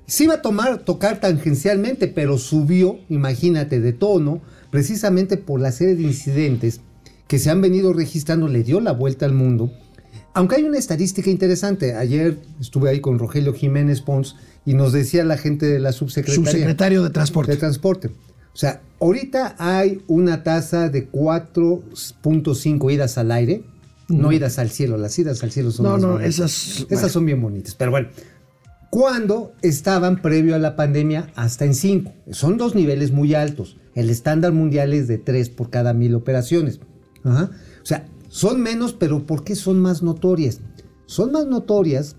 Sí iba a tomar, tocar tangencialmente, pero subió, imagínate, de tono, precisamente por la serie de incidentes que se han venido registrando, le dio la vuelta al mundo. Aunque hay una estadística interesante, ayer estuve ahí con Rogelio Jiménez Pons y nos decía la gente de la subsecretaría Subsecretario de Transporte. de transporte. O sea, ahorita hay una tasa de 4.5 idas al aire, no idas al cielo, las idas al cielo son No, no, bonitas. esas- Esas bueno. son bien bonitas, pero bueno. Cuando estaban previo a la pandemia hasta en 5. Son dos niveles muy altos. El estándar mundial es de 3 por cada mil operaciones. Ajá. O sea, son menos, pero ¿por qué son más notorias? Son más notorias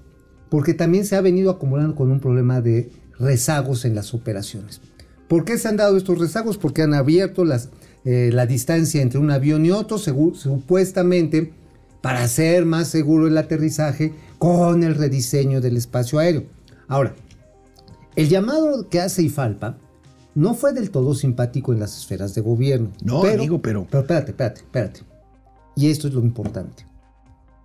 porque también se ha venido acumulando con un problema de rezagos en las operaciones. ¿Por qué se han dado estos rezagos? Porque han abierto las, eh, la distancia entre un avión y otro, supuestamente para hacer más seguro el aterrizaje con el rediseño del espacio aéreo. Ahora, el llamado que hace IFALPA no fue del todo simpático en las esferas de gobierno. No, amigo, pero- Pero espérate, espérate, espérate. Y esto es lo importante.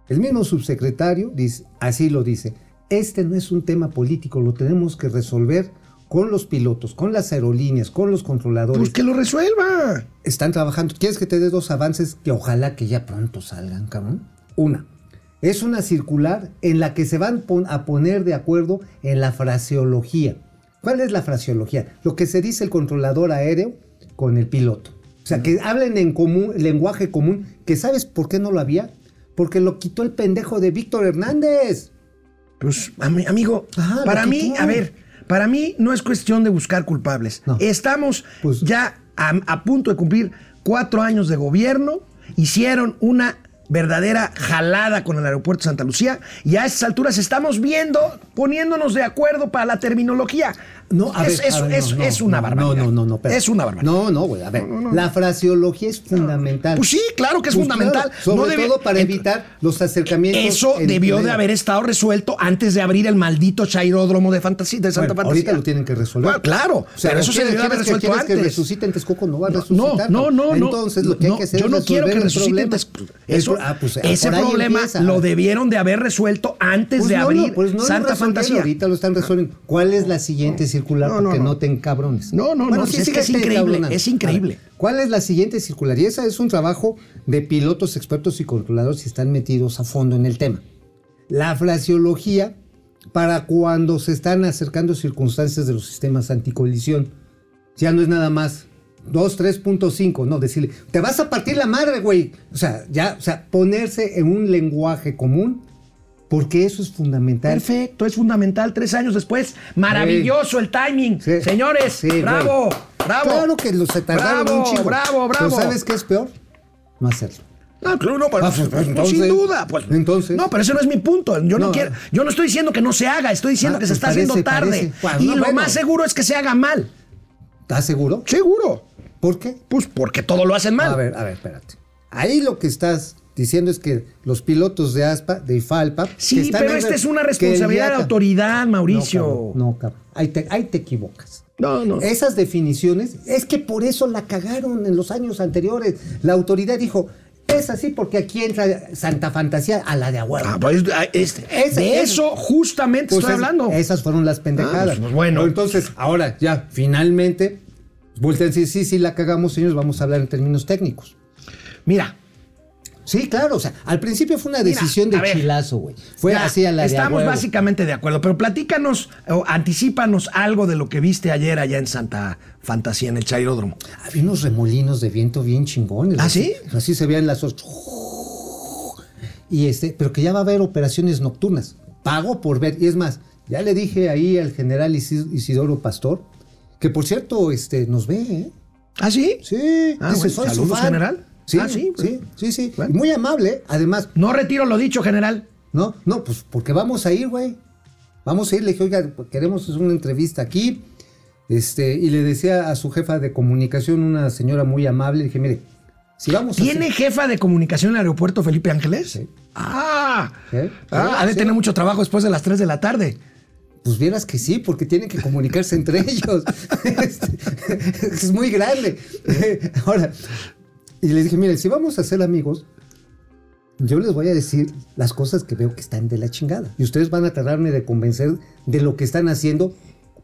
El mismo subsecretario dice, así lo dice, este no es un tema político, lo tenemos que resolver con los pilotos, con las aerolíneas, con los controladores. Pues que lo resuelva. Están trabajando. ¿Quieres que te dé dos avances que ojalá que ya pronto salgan, cabrón? Una, es una circular en la que se van pon- a poner de acuerdo en la fraseología. ¿Cuál es la fraseología? Lo que se dice el controlador aéreo con el piloto. O sea, que hablen en común, lenguaje común, que sabes por qué no lo había. Porque lo quitó el pendejo de Víctor Hernández. Pues, ami- amigo, Ajá, para mí, a ver, para mí no es cuestión de buscar culpables. No. Estamos Pues- ya a, a punto de cumplir cuatro años de gobierno. Hicieron una verdadera jalada con el aeropuerto de Santa Lucía y a estas alturas estamos viendo, poniéndonos de acuerdo para la terminología. No, a es, ver, es- a ver, es- no, no, es una barbaridad. No, no, no, no. Es una barbaridad. No, no, güey. A ver, la fraseología es fundamental. Pues sí, claro que es Pues fundamental. claro, sobre todo para Ent- evitar los acercamientos. Eso debió de haber estado resuelto antes de abrir el maldito chairódromo de, fantasía, de Santa Bueno, Fantasía. ahorita lo tienen que resolver. Bueno, claro, O sea, pero eso se ¿quieres- debió de haber que- resuelto que antes. resucite en Texcoco? No va a No, resucitar. no, no, no. Entonces, lo que no, hay que hacer yo es no quiero que resuciten. ah, pues, ese problema lo debieron de haber resuelto antes Pues de abrir Santa Fantasía. Ahorita lo están resolviendo. ¿Cuál es la siguiente circular? No, no, Porque no. no, te encabrones. No, no, no, es que es síguete increíble, es increíble. Ver, ¿Cuál es la siguiente circular? Y esa es un trabajo de pilotos, expertos y controladores que están metidos a fondo en el tema. La fraseología para cuando se están acercando circunstancias de los sistemas anticolisión. Ya no es nada más 2, 3.5, no, decirle, te vas a partir la madre, güey. O sea, ya, o sea, ponerse en un lenguaje común, porque eso es fundamental. Perfecto, es fundamental. Tres años después, maravilloso el timing. Sí. Señores, Sí, güey. bravo, bravo. Claro que los se tardaron Bravo, un chingo. bravo, bravo. Pero ¿sabes qué es peor? No hacerlo. No, claro, no, pues, Ah, pues, pues, entonces- sin duda. Pues, entonces- no, pero ese no es mi punto. Yo no, No. quiero, yo no estoy diciendo que no se haga, estoy diciendo Ah, que se pues está haciendo tarde. y no, lo bueno. más seguro es que se haga mal. ¿Estás seguro? Seguro. ¿Por qué? Pues porque todo lo hacen mal. A ver, a ver, espérate. Ahí lo que estás diciendo es que los pilotos de ASPA, de IFALPA... que Sí, están pero esta es una responsabilidad de autoridad, Mauricio. No, cabrón, no, cabrón. Ahí te, ahí te equivocas. No, no. Esas definiciones, es que por eso la cagaron en los años anteriores. La autoridad dijo, es así porque aquí entra Santa Fantasía a la de Agüero. Ah, pues, ah, Ese- de eso justamente Pues estoy es- hablando. Esas fueron las pendejadas. Ah, pues bueno. Pero entonces, ahora ya, finalmente, vuelten a decir, sí, sí, la cagamos, señores, vamos a hablar en términos técnicos. Mira, Sí, claro, o sea, al principio fue una decisión de ver. chilazo, güey. Fue ya, así a la de Estamos huevo. básicamente de acuerdo, pero platícanos o anticípanos algo de lo que viste ayer allá en Santa Fantasía, en el Chairódromo. Había unos remolinos de viento bien chingones. ¿Ah, así- sí? Así se veían las. Y este, pero que ya va a haber operaciones nocturnas. Pago por ver. Y es más, ya le dije ahí al general Isi- Isidoro Pastor, que por cierto, este, nos ve, ¿eh? ¿Ah, sí? Sí, Ah, dice, bueno, soy su saludos, fan. general. Sí, Ah, sí, sí, sí, sí. Bueno. Y muy amable, ¿eh? además. No retiro lo dicho, general. No, no, pues porque vamos a ir, güey. Vamos a ir, le dije, oiga, pues, queremos hacer una entrevista aquí. Este, y le decía a su jefa de comunicación, una señora muy amable, le dije, mire, si vamos a ¿Tiene hacer- jefa de comunicación en el aeropuerto Felipe Ángeles? Sí. Ah, Sí, Ah, sí, ha de sí. tener mucho trabajo después de las 3 de la tarde. Pues vieras que sí, porque tienen que comunicarse entre ellos. Este, es muy grande. Ahora, y les dije, mire, si vamos a ser amigos, yo les voy a decir las cosas que veo que están de la chingada. Y ustedes van a tratarme de convencer de lo que están haciendo,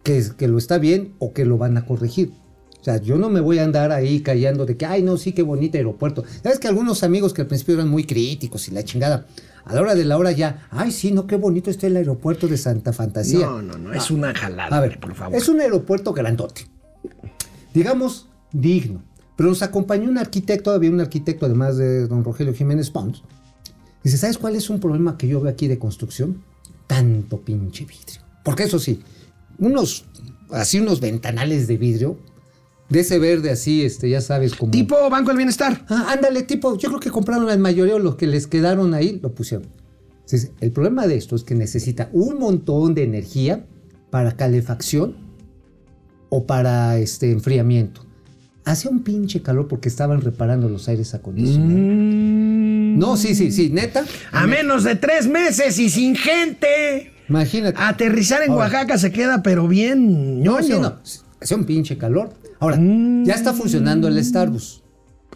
que, que lo está bien o que lo van a corregir. O sea, yo no me voy a andar ahí callando de que, ay, no, sí, qué bonito aeropuerto. Sabes que algunos amigos que al principio eran muy críticos y la chingada, a la hora de la hora ya, ay, sí, no, qué bonito está el aeropuerto de Santa Fantasía. No, no, no, es una jalada, A ver, por favor. Es un aeropuerto grandote. Digamos, digno. Pero nos acompañó un arquitecto, había un arquitecto además de don Rogelio Jiménez Pons. Dice, ¿sabes cuál es un problema que yo veo aquí de construcción? Tanto pinche vidrio. Porque eso sí, unos, así unos ventanales de vidrio, de ese verde así, este, ya sabes, como... Tipo Banco del Bienestar. Ah, ándale, tipo, yo creo que compraron la mayoría de los que les quedaron ahí, lo pusieron. Entonces, el problema de esto es que necesita un montón de energía para calefacción o para este enfriamiento. Hacía un pinche calor porque estaban reparando los aires acondicionados. Mm. No, sí, sí, sí, neta. A menos de tres meses y sin gente. Imagínate. Aterrizar en Ahora. Oaxaca se queda, pero bien no, ñoño. sí, no. Hacía un pinche calor. Ahora, Mm. ya está funcionando el Starbucks.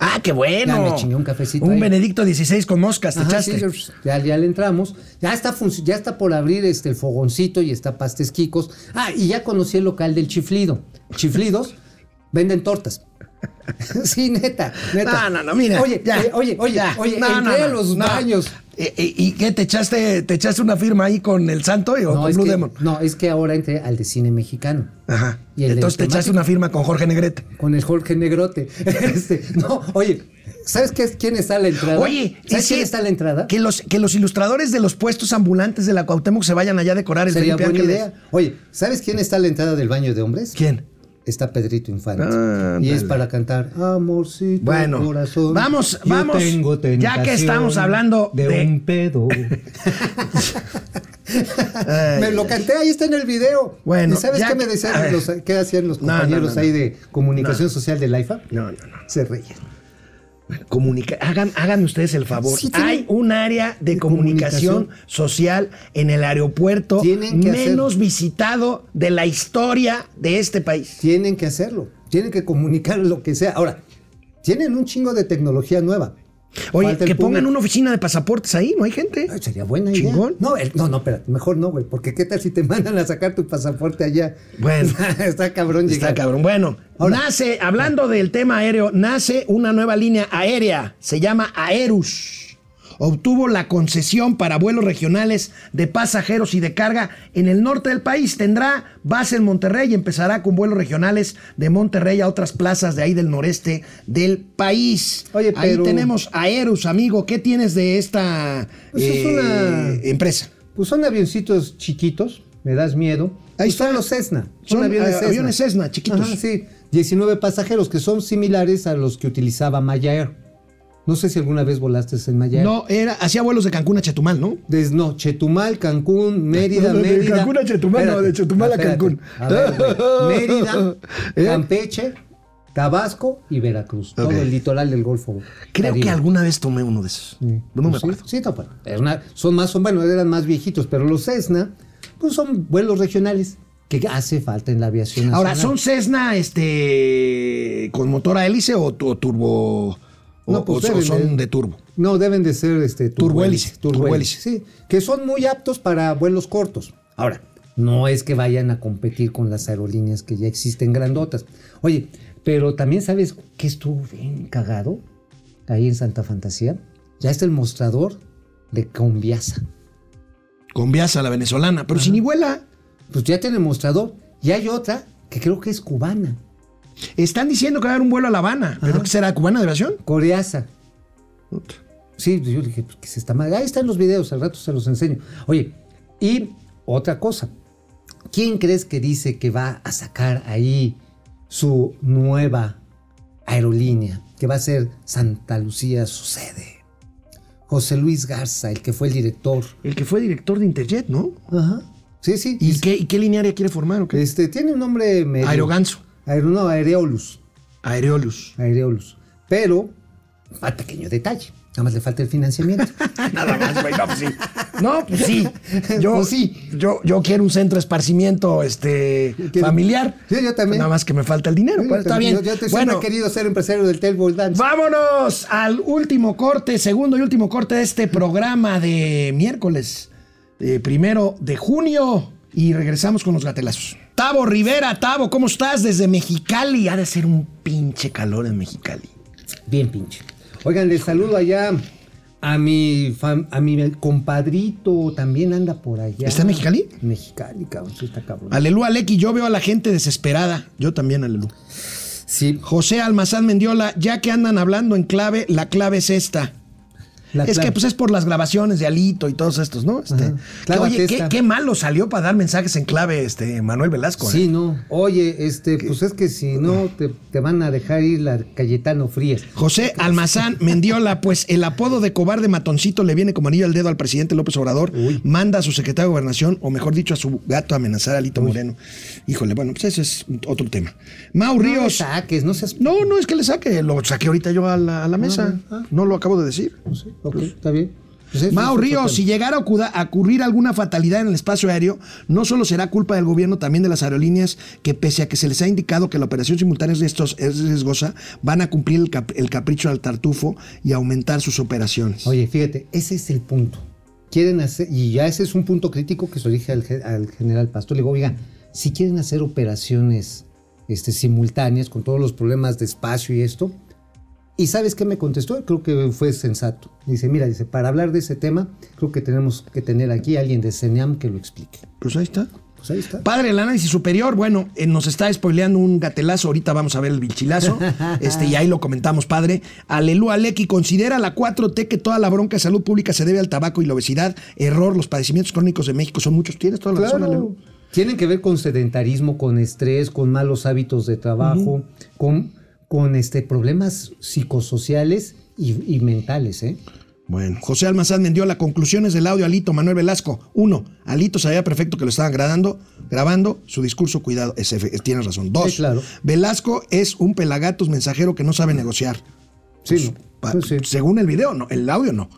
Ah, qué bueno. Ya me chingué un cafecito Un ahí. Benedicto XVI con moscas, te Ajá, echaste. sí, ya, ya le entramos. Ya está, ya está por abrir este, el fogoncito y está Pastes Quicos. Ah, y ya conocí el local del Chiflido. Chiflidos venden tortas. sí, neta, neta. No, no, no, mira. Oye, ya, oye, oye, oye, ya. oye, No, entré no, a los baños. ¿Y, y- y qué? ¿Te echaste, ¿Te echaste una firma ahí con el Santo o con Blue que, Demon? no, es que ahora entré al de cine mexicano. Ajá. Y Entonces te echaste una firma con Jorge Negrete. Con el Jorge Negrote. Este, no, oye, ¿sabes qué, quién está a la entrada? Oye, ¿sabes ¿y quién está a la entrada? Que los, que los ilustradores de los puestos ambulantes de la Cuauhtémoc se vayan allá a decorar el Sería buena idea. Oye, ¿sabes quién está a la entrada del baño de hombres? ¿Quién? Está Pedrito Infante. Ah, y es para cantar Amorcito Bueno, corazón. vamos, vamos, tengo ya que estamos hablando de, de- un pedo. me lo canté, ahí está en el video. Bueno, ¿Y sabes qué me decían los- qué hacían los no, compañeros no, no. ahí de comunicación social de la IFA? No, no, no. Se reían. Hagan, háganme ustedes el favor. Sí, Hay un área de, de comunicación, comunicación. social en el aeropuerto menos visitado de la historia de este país. Tienen que hacerlo. Tienen que comunicar lo que sea. Ahora, tienen un chingo de tecnología nueva. Oye, que pongan público. una oficina de pasaportes ahí, ¿no hay gente? Ay, sería buena idea. Chingón. No, el- no, no, espérate, mejor no, güey, porque qué tal si te mandan a sacar tu pasaporte allá. Bueno. está cabrón Está cabrón. Bueno, Ahora- nace, hablando del tema aéreo, nace una nueva línea aérea. Se llama Aerus. Obtuvo la concesión para vuelos regionales de pasajeros y de carga en el norte del país. Tendrá base en Monterrey y empezará con vuelos regionales de Monterrey a otras plazas de ahí del noreste del país. Oye, Ahí pero- tenemos Aerus, amigo. ¿Qué tienes de esta Pues es eh, una- empresa? Pues son avioncitos chiquitos, me das miedo. Ahí Pues son los Cessna. Son, eh, aviones Cessna, chiquitos. Ajá, sí, 19 pasajeros que son similares a los que utilizaba Maya Air. No sé si alguna vez volaste en Air. No, era, hacía vuelos de Cancún a Chetumal, ¿no? Des- no, Chetumal, Cancún, Mérida, No, no, de Mérida. Cancún a Chetumal, no, de Chetumal a. Cancún. A ver, güey. Mérida, ¿Eh? Campeche, Tabasco y Veracruz. Todo el litoral del Golfo. Creo Caribe. que alguna vez tomé uno de esos. Sí. No me Pues sí, acuerdo. Sí, no, bueno, es una- son más, son, bueno, eran más viejitos, pero los Cessna, pues son vuelos regionales que hace falta en la aviación Ahora, nacional. ¿son Cessna este, con motor a hélice o, tu- turbo? O, No, pues o deben son de- turbo. No, deben de ser este, Turbohélice, turbohélice, turbohélice. Sí, que son muy aptos para vuelos cortos. Ahora, no es que vayan a competir con las aerolíneas que ya existen grandotas. Oye, pero también sabes que estuvo bien cagado ahí en Santa Fantasía. Ya está el mostrador de Conviasa. Con Viasa, la venezolana, pero sin vuela. Pues ya tiene mostrador. Y hay otra que creo que es cubana. Están diciendo que va a haber un vuelo a La Habana. ¿Pero qué será? ¿Cubana de aviación? Coreasa. Sí, yo dije, pues, que se está mal. Ahí están los videos, al rato se los enseño. Oye, y otra cosa. ¿Quién crees que dice que va a sacar ahí su nueva aerolínea? Que va a ser Santa Lucía Sucede. José Luis Garza, el que fue el director. El que fue director de Interjet, ¿no? Ajá. Sí, sí. ¿Y qué, y qué linearia quiere formar o qué? Este, tiene un nombre medio. Aeroganso. No, Aereolus. Aereolus. Aereolus. Pero, un pequeño detalle. Nada más le falta el financiamiento. Nada más, güey. No, pues sí. No, pues sí. Yo, Pues sí. Yo, yo quiero un centro de esparcimiento este, quiero- familiar. Sí, yo también. Nada más que me falta el dinero. Pues, está también- bien. Yo, yo te- bueno, siempre he querido ser empresario del Tailball Dance. vámonos al último corte, segundo y último corte de este programa de miércoles, eh, primero de junio. Y regresamos con los gatelazos. Tavo Rivera, Tavo, ¿cómo estás? Desde Mexicali. Ha de ser un pinche calor en Mexicali. Bien pinche. Oigan, les saludo allá a mi, fam- a mi compadrito, también anda por allá. ¿Está en Mexicali? Mexicali, cabrón, sí está cabrón. Alelú, Aleki, yo veo a la gente desesperada. Yo también, Alelú. Sí, José Almazán Mendiola, ya que andan hablando en clave, la clave es esta. La es que pues es por las grabaciones de Alito y todos estos, ¿no? Este, que, oye, qué, malo salió para dar mensajes en clave este Manuel Velasco. Sí, ¿eh? no. Oye, este, pues es que si no, te, te van a dejar ir la Cayetano Frías. José Almazán Mendiola, pues el apodo de cobarde matoncito le viene como anillo al dedo al presidente López Obrador. Uy. Manda a su secretario de gobernación, o mejor dicho, a su gato a amenazar a Alito Moreno. Híjole, bueno, pues ese es otro tema. Mau No le Ríos. saques, no seas... No, no es que le saque, lo saqué ahorita yo a la, a la mesa. ah. No lo acabo de decir. Ok, está bien. Pues otro Ríos, si llegara a ocurrir alguna fatalidad en el espacio aéreo, no solo será culpa del gobierno, también de las aerolíneas, que pese a que se les ha indicado que la operación simultánea es riesgos- es riesgosa, van a cumplir el, cap- el capricho al tartufo y aumentar sus operaciones. Oye, fíjate, ese es el punto. Quieren hacer, y ya ese es un punto crítico que se lo dije al, ge- al general Pastor. Le digo, oigan, si quieren hacer operaciones este, simultáneas con todos los problemas de espacio y esto, y ¿sabes qué me contestó? Creo que fue sensato. Dice, mira, dice, para hablar de ese tema, creo que tenemos que tener aquí a alguien de CENIAM que lo explique. Pues ahí está. Pues ahí está. Padre del análisis superior, bueno, eh, nos está spoileando un gatelazo, ahorita vamos a ver el bichilazo, este, y ahí lo comentamos, padre. Alelú Aleki, considera la 4T que toda la bronca de salud pública se debe al tabaco y la obesidad. Error, los padecimientos crónicos de México son muchos. Tienes toda la razón, Claro. Alelú. Tienen que ver con sedentarismo, con estrés, con malos hábitos de trabajo, con, con este, problemas psicosociales y, y mentales, ¿eh? Bueno, José Almazán Mendiola, la conclusiones del audio Alito Manuel Velasco. Uno, Alito sabía perfecto que lo estaban grabando, grabando, su discurso, cuidado, es- tienes razón. Dos, Sí, claro. Velasco es un pelagatos mensajero que no sabe negociar. Sí, Pues, no. pa- Pues sí. Según el video, no, el audio no.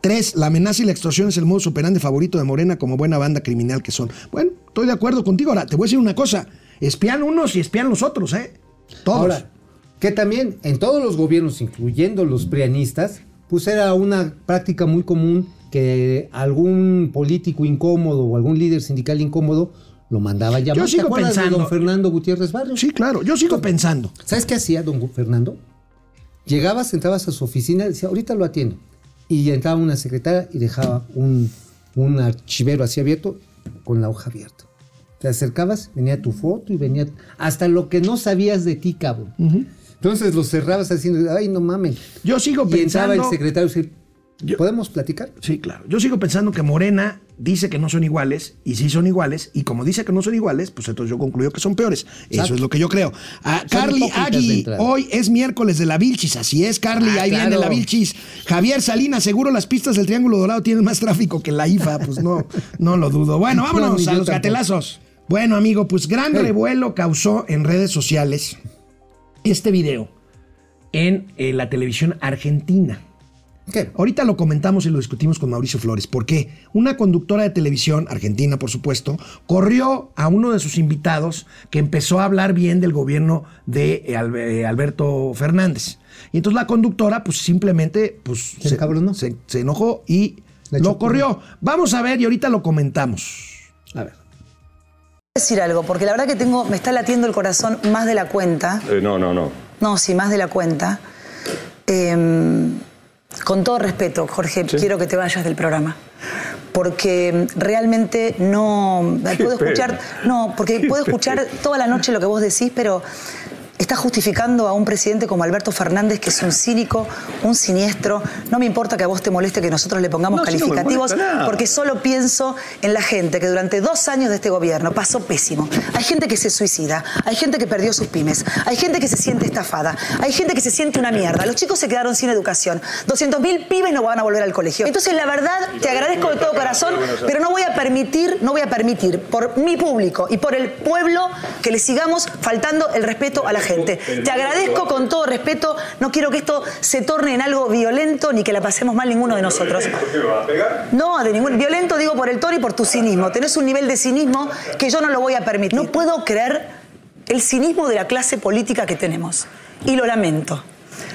Tres, la amenaza y la extorsión es el modo operandi favorito de Morena como buena banda criminal que son. Bueno, estoy de acuerdo contigo. Ahora, te voy a decir una cosa. Espían unos y espían los otros, ¿eh? Todos. Ahora, que también en todos los gobiernos, incluyendo los prianistas, pues era una práctica muy común que algún político incómodo o algún líder sindical incómodo lo mandaba llamar. Yo sigo ¿Te acuerdas de pensando- don Fernando Gutiérrez Barrios? sí, claro, yo sigo pensando. ¿Sabes qué hacía don Fernando? Llegabas, entrabas a su oficina, decía, ahorita lo atiendo. Y entraba una secretaria y dejaba un, un archivero así abierto con la hoja abierta. Te acercabas, venía tu foto y venía hasta lo que no sabías de ti, cabrón. Entonces lo cerrabas haciendo, ay, no mames. Yo sigo Y pensando. el secretario Yo- ¿podemos platicar? Sí, claro. Yo sigo pensando que Morena dice que no son iguales y sí son iguales y como dice que no son iguales, pues entonces yo concluyo que son peores. Eso es lo que yo creo. Ah, Carly Agui, hoy es miércoles de la Vilchis, así es, Carly, Ah, ahí claro. viene la Vilchis. Javier Salinas, seguro las pistas del Triángulo Dorado tienen más tráfico que la IFA, pues no, no lo dudo. Bueno, No, vámonos ni yo a los tampoco. gatelazos. Bueno, amigo, pues gran Hey. revuelo causó en redes sociales este video en eh, la televisión argentina. ¿Qué? Ahorita lo comentamos y lo discutimos con Mauricio Flores, porque una conductora de televisión, argentina por supuesto, corrió a uno de sus invitados que empezó a hablar bien del gobierno de eh, eh, Alberto Fernández. Y entonces la conductora, pues simplemente, pues Se encabronó. se, se enojó y Le lo corrió. Vamos a ver y ahorita lo comentamos. A ver. Decir algo, porque la verdad que tengo, me está latiendo el corazón más de la cuenta. Eh, no, no, no. No, sí, más de la cuenta. Eh, con todo respeto, Jorge, quiero que te vayas del programa. Porque realmente no. Puedo escuchar. No, porque puedo escuchar toda la noche lo que vos decís, pero está justificando a un presidente como Alberto Fernández, que es un cínico, un siniestro. No me importa que a vos te moleste que nosotros le pongamos No, calificativos, porque solo pienso en la gente que durante dos años de este gobierno pasó pésimo. Hay gente que se suicida, hay gente que perdió sus pymes, hay gente que se siente estafada, hay gente que se siente una mierda. Los chicos se quedaron sin educación. 200.000 pibes no van a volver al colegio. Entonces, la verdad, te agradezco de todo corazón, pero no voy a permitir, no voy a permitir por mi público y por el pueblo que le sigamos faltando el respeto a la gente. Te agradezco con todo respeto, no quiero que esto se torne en algo violento ni que la pasemos mal ninguno de nosotros. No, de ningún violento digo por el tono y por tu cinismo. Tenés un nivel de cinismo que yo no lo voy a permitir. No puedo creer el cinismo de la clase política que tenemos. Y lo lamento.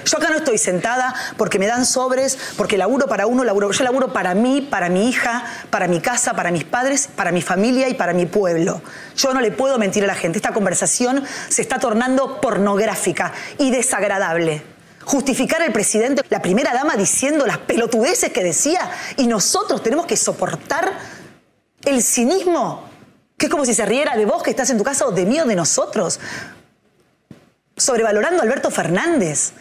Yo acá no estoy sentada porque me dan sobres, porque laburo para uno, laburo, yo laburo para mí, para mi hija, para mi casa, para mis padres, para mi familia y para mi pueblo. Yo no le puedo mentir a la gente. Esta conversación se está tornando pornográfica y desagradable. Justificar al presidente, la primera dama diciendo las pelotudeces que decía y nosotros tenemos que soportar el cinismo, que es como si se riera de vos que estás en tu casa o de mí o de nosotros. Sobrevalorando a Alberto Fernández.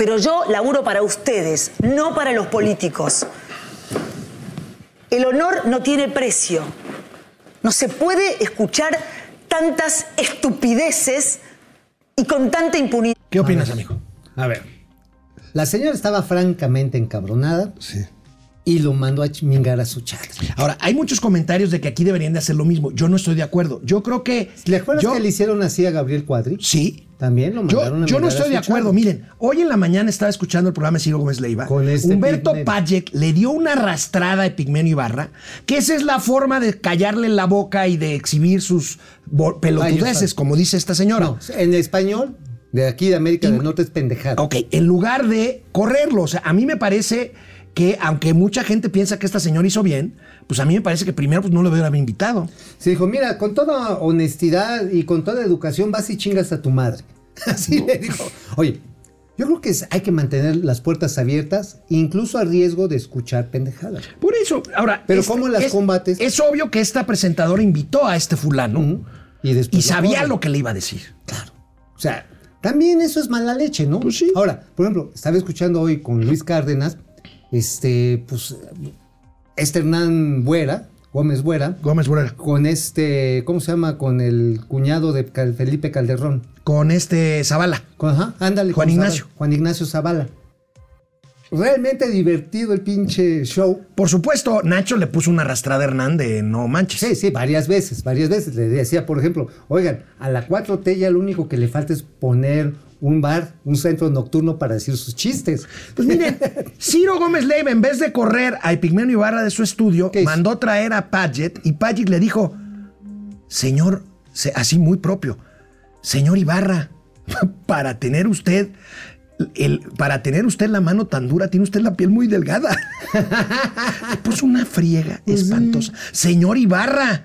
Pero yo laburo para ustedes, no para los políticos. El honor no tiene precio. No se puede escuchar tantas estupideces y con tanta impunidad. ¿Qué opinas, amigo? A ver. La señora estaba francamente encabronada Sí. y lo mandó a chingar a su chat. Ahora, hay muchos comentarios de que aquí deberían de hacer lo mismo. Yo no estoy de acuerdo. Yo creo que. ¿Le acuerdas yo, que le hicieron así a Gabriel Cuadri? Sí. También lo mandaron Yo, a yo no estoy de acuerdo. Miren, hoy en la mañana estaba escuchando el programa de Ciro Gómez Leiva. Con este Humberto Pigmenio. Payek le dio una arrastrada a Epigmenio Ibarra, que esa es la forma de callarle la boca y de exhibir sus pelotudeces, como dice esta señora. No, en español, de aquí de América Y- del Norte es pendejada. Ok, en lugar de correrlo. O sea, a mí me parece que, aunque mucha gente piensa que esta señora hizo bien, pues a mí me parece que primero pues, no lo haber invitado. Se dijo, mira, con toda honestidad y con toda educación vas y chingas a tu madre. Así le dijo. Oye, yo creo que hay que mantener las puertas abiertas, incluso a riesgo de escuchar pendejadas. Por eso, ahora. Pero ¿cómo las es- combates? Es obvio que esta presentadora invitó a este fulano. Y después y lo sabía lo que le iba a decir. Claro. O sea, también eso es mala leche, ¿no? Pues sí. Ahora, por ejemplo, estaba escuchando hoy con Luis Cárdenas, este, pues, este Hernán Buera, Gómez Buera, Gómez Burera. con este, ¿cómo se llama? Con el cuñado de Felipe Calderón. Con este Zavala. Con- ajá, ándale. Juan con Ignacio. Zavala, Juan Ignacio Zavala. Realmente divertido el pinche show. Por supuesto, Nacho le puso una arrastrada a Hernán de no manches. Sí, sí, varias veces, varias veces. Le decía, por ejemplo, oigan, a la 4T ya lo único que le falta es poner un bar, un centro nocturno para decir sus chistes. Pues miren, Ciro Gómez Leiva, en vez de correr a Epigmenio Ibarra de su estudio, mandó traer a Paget y Paget le dijo, señor, se- así muy propio, señor Ibarra, para tener usted el, para tener usted la mano tan dura, tiene usted la piel muy delgada. Le puso una friega espantosa. Señor Ibarra,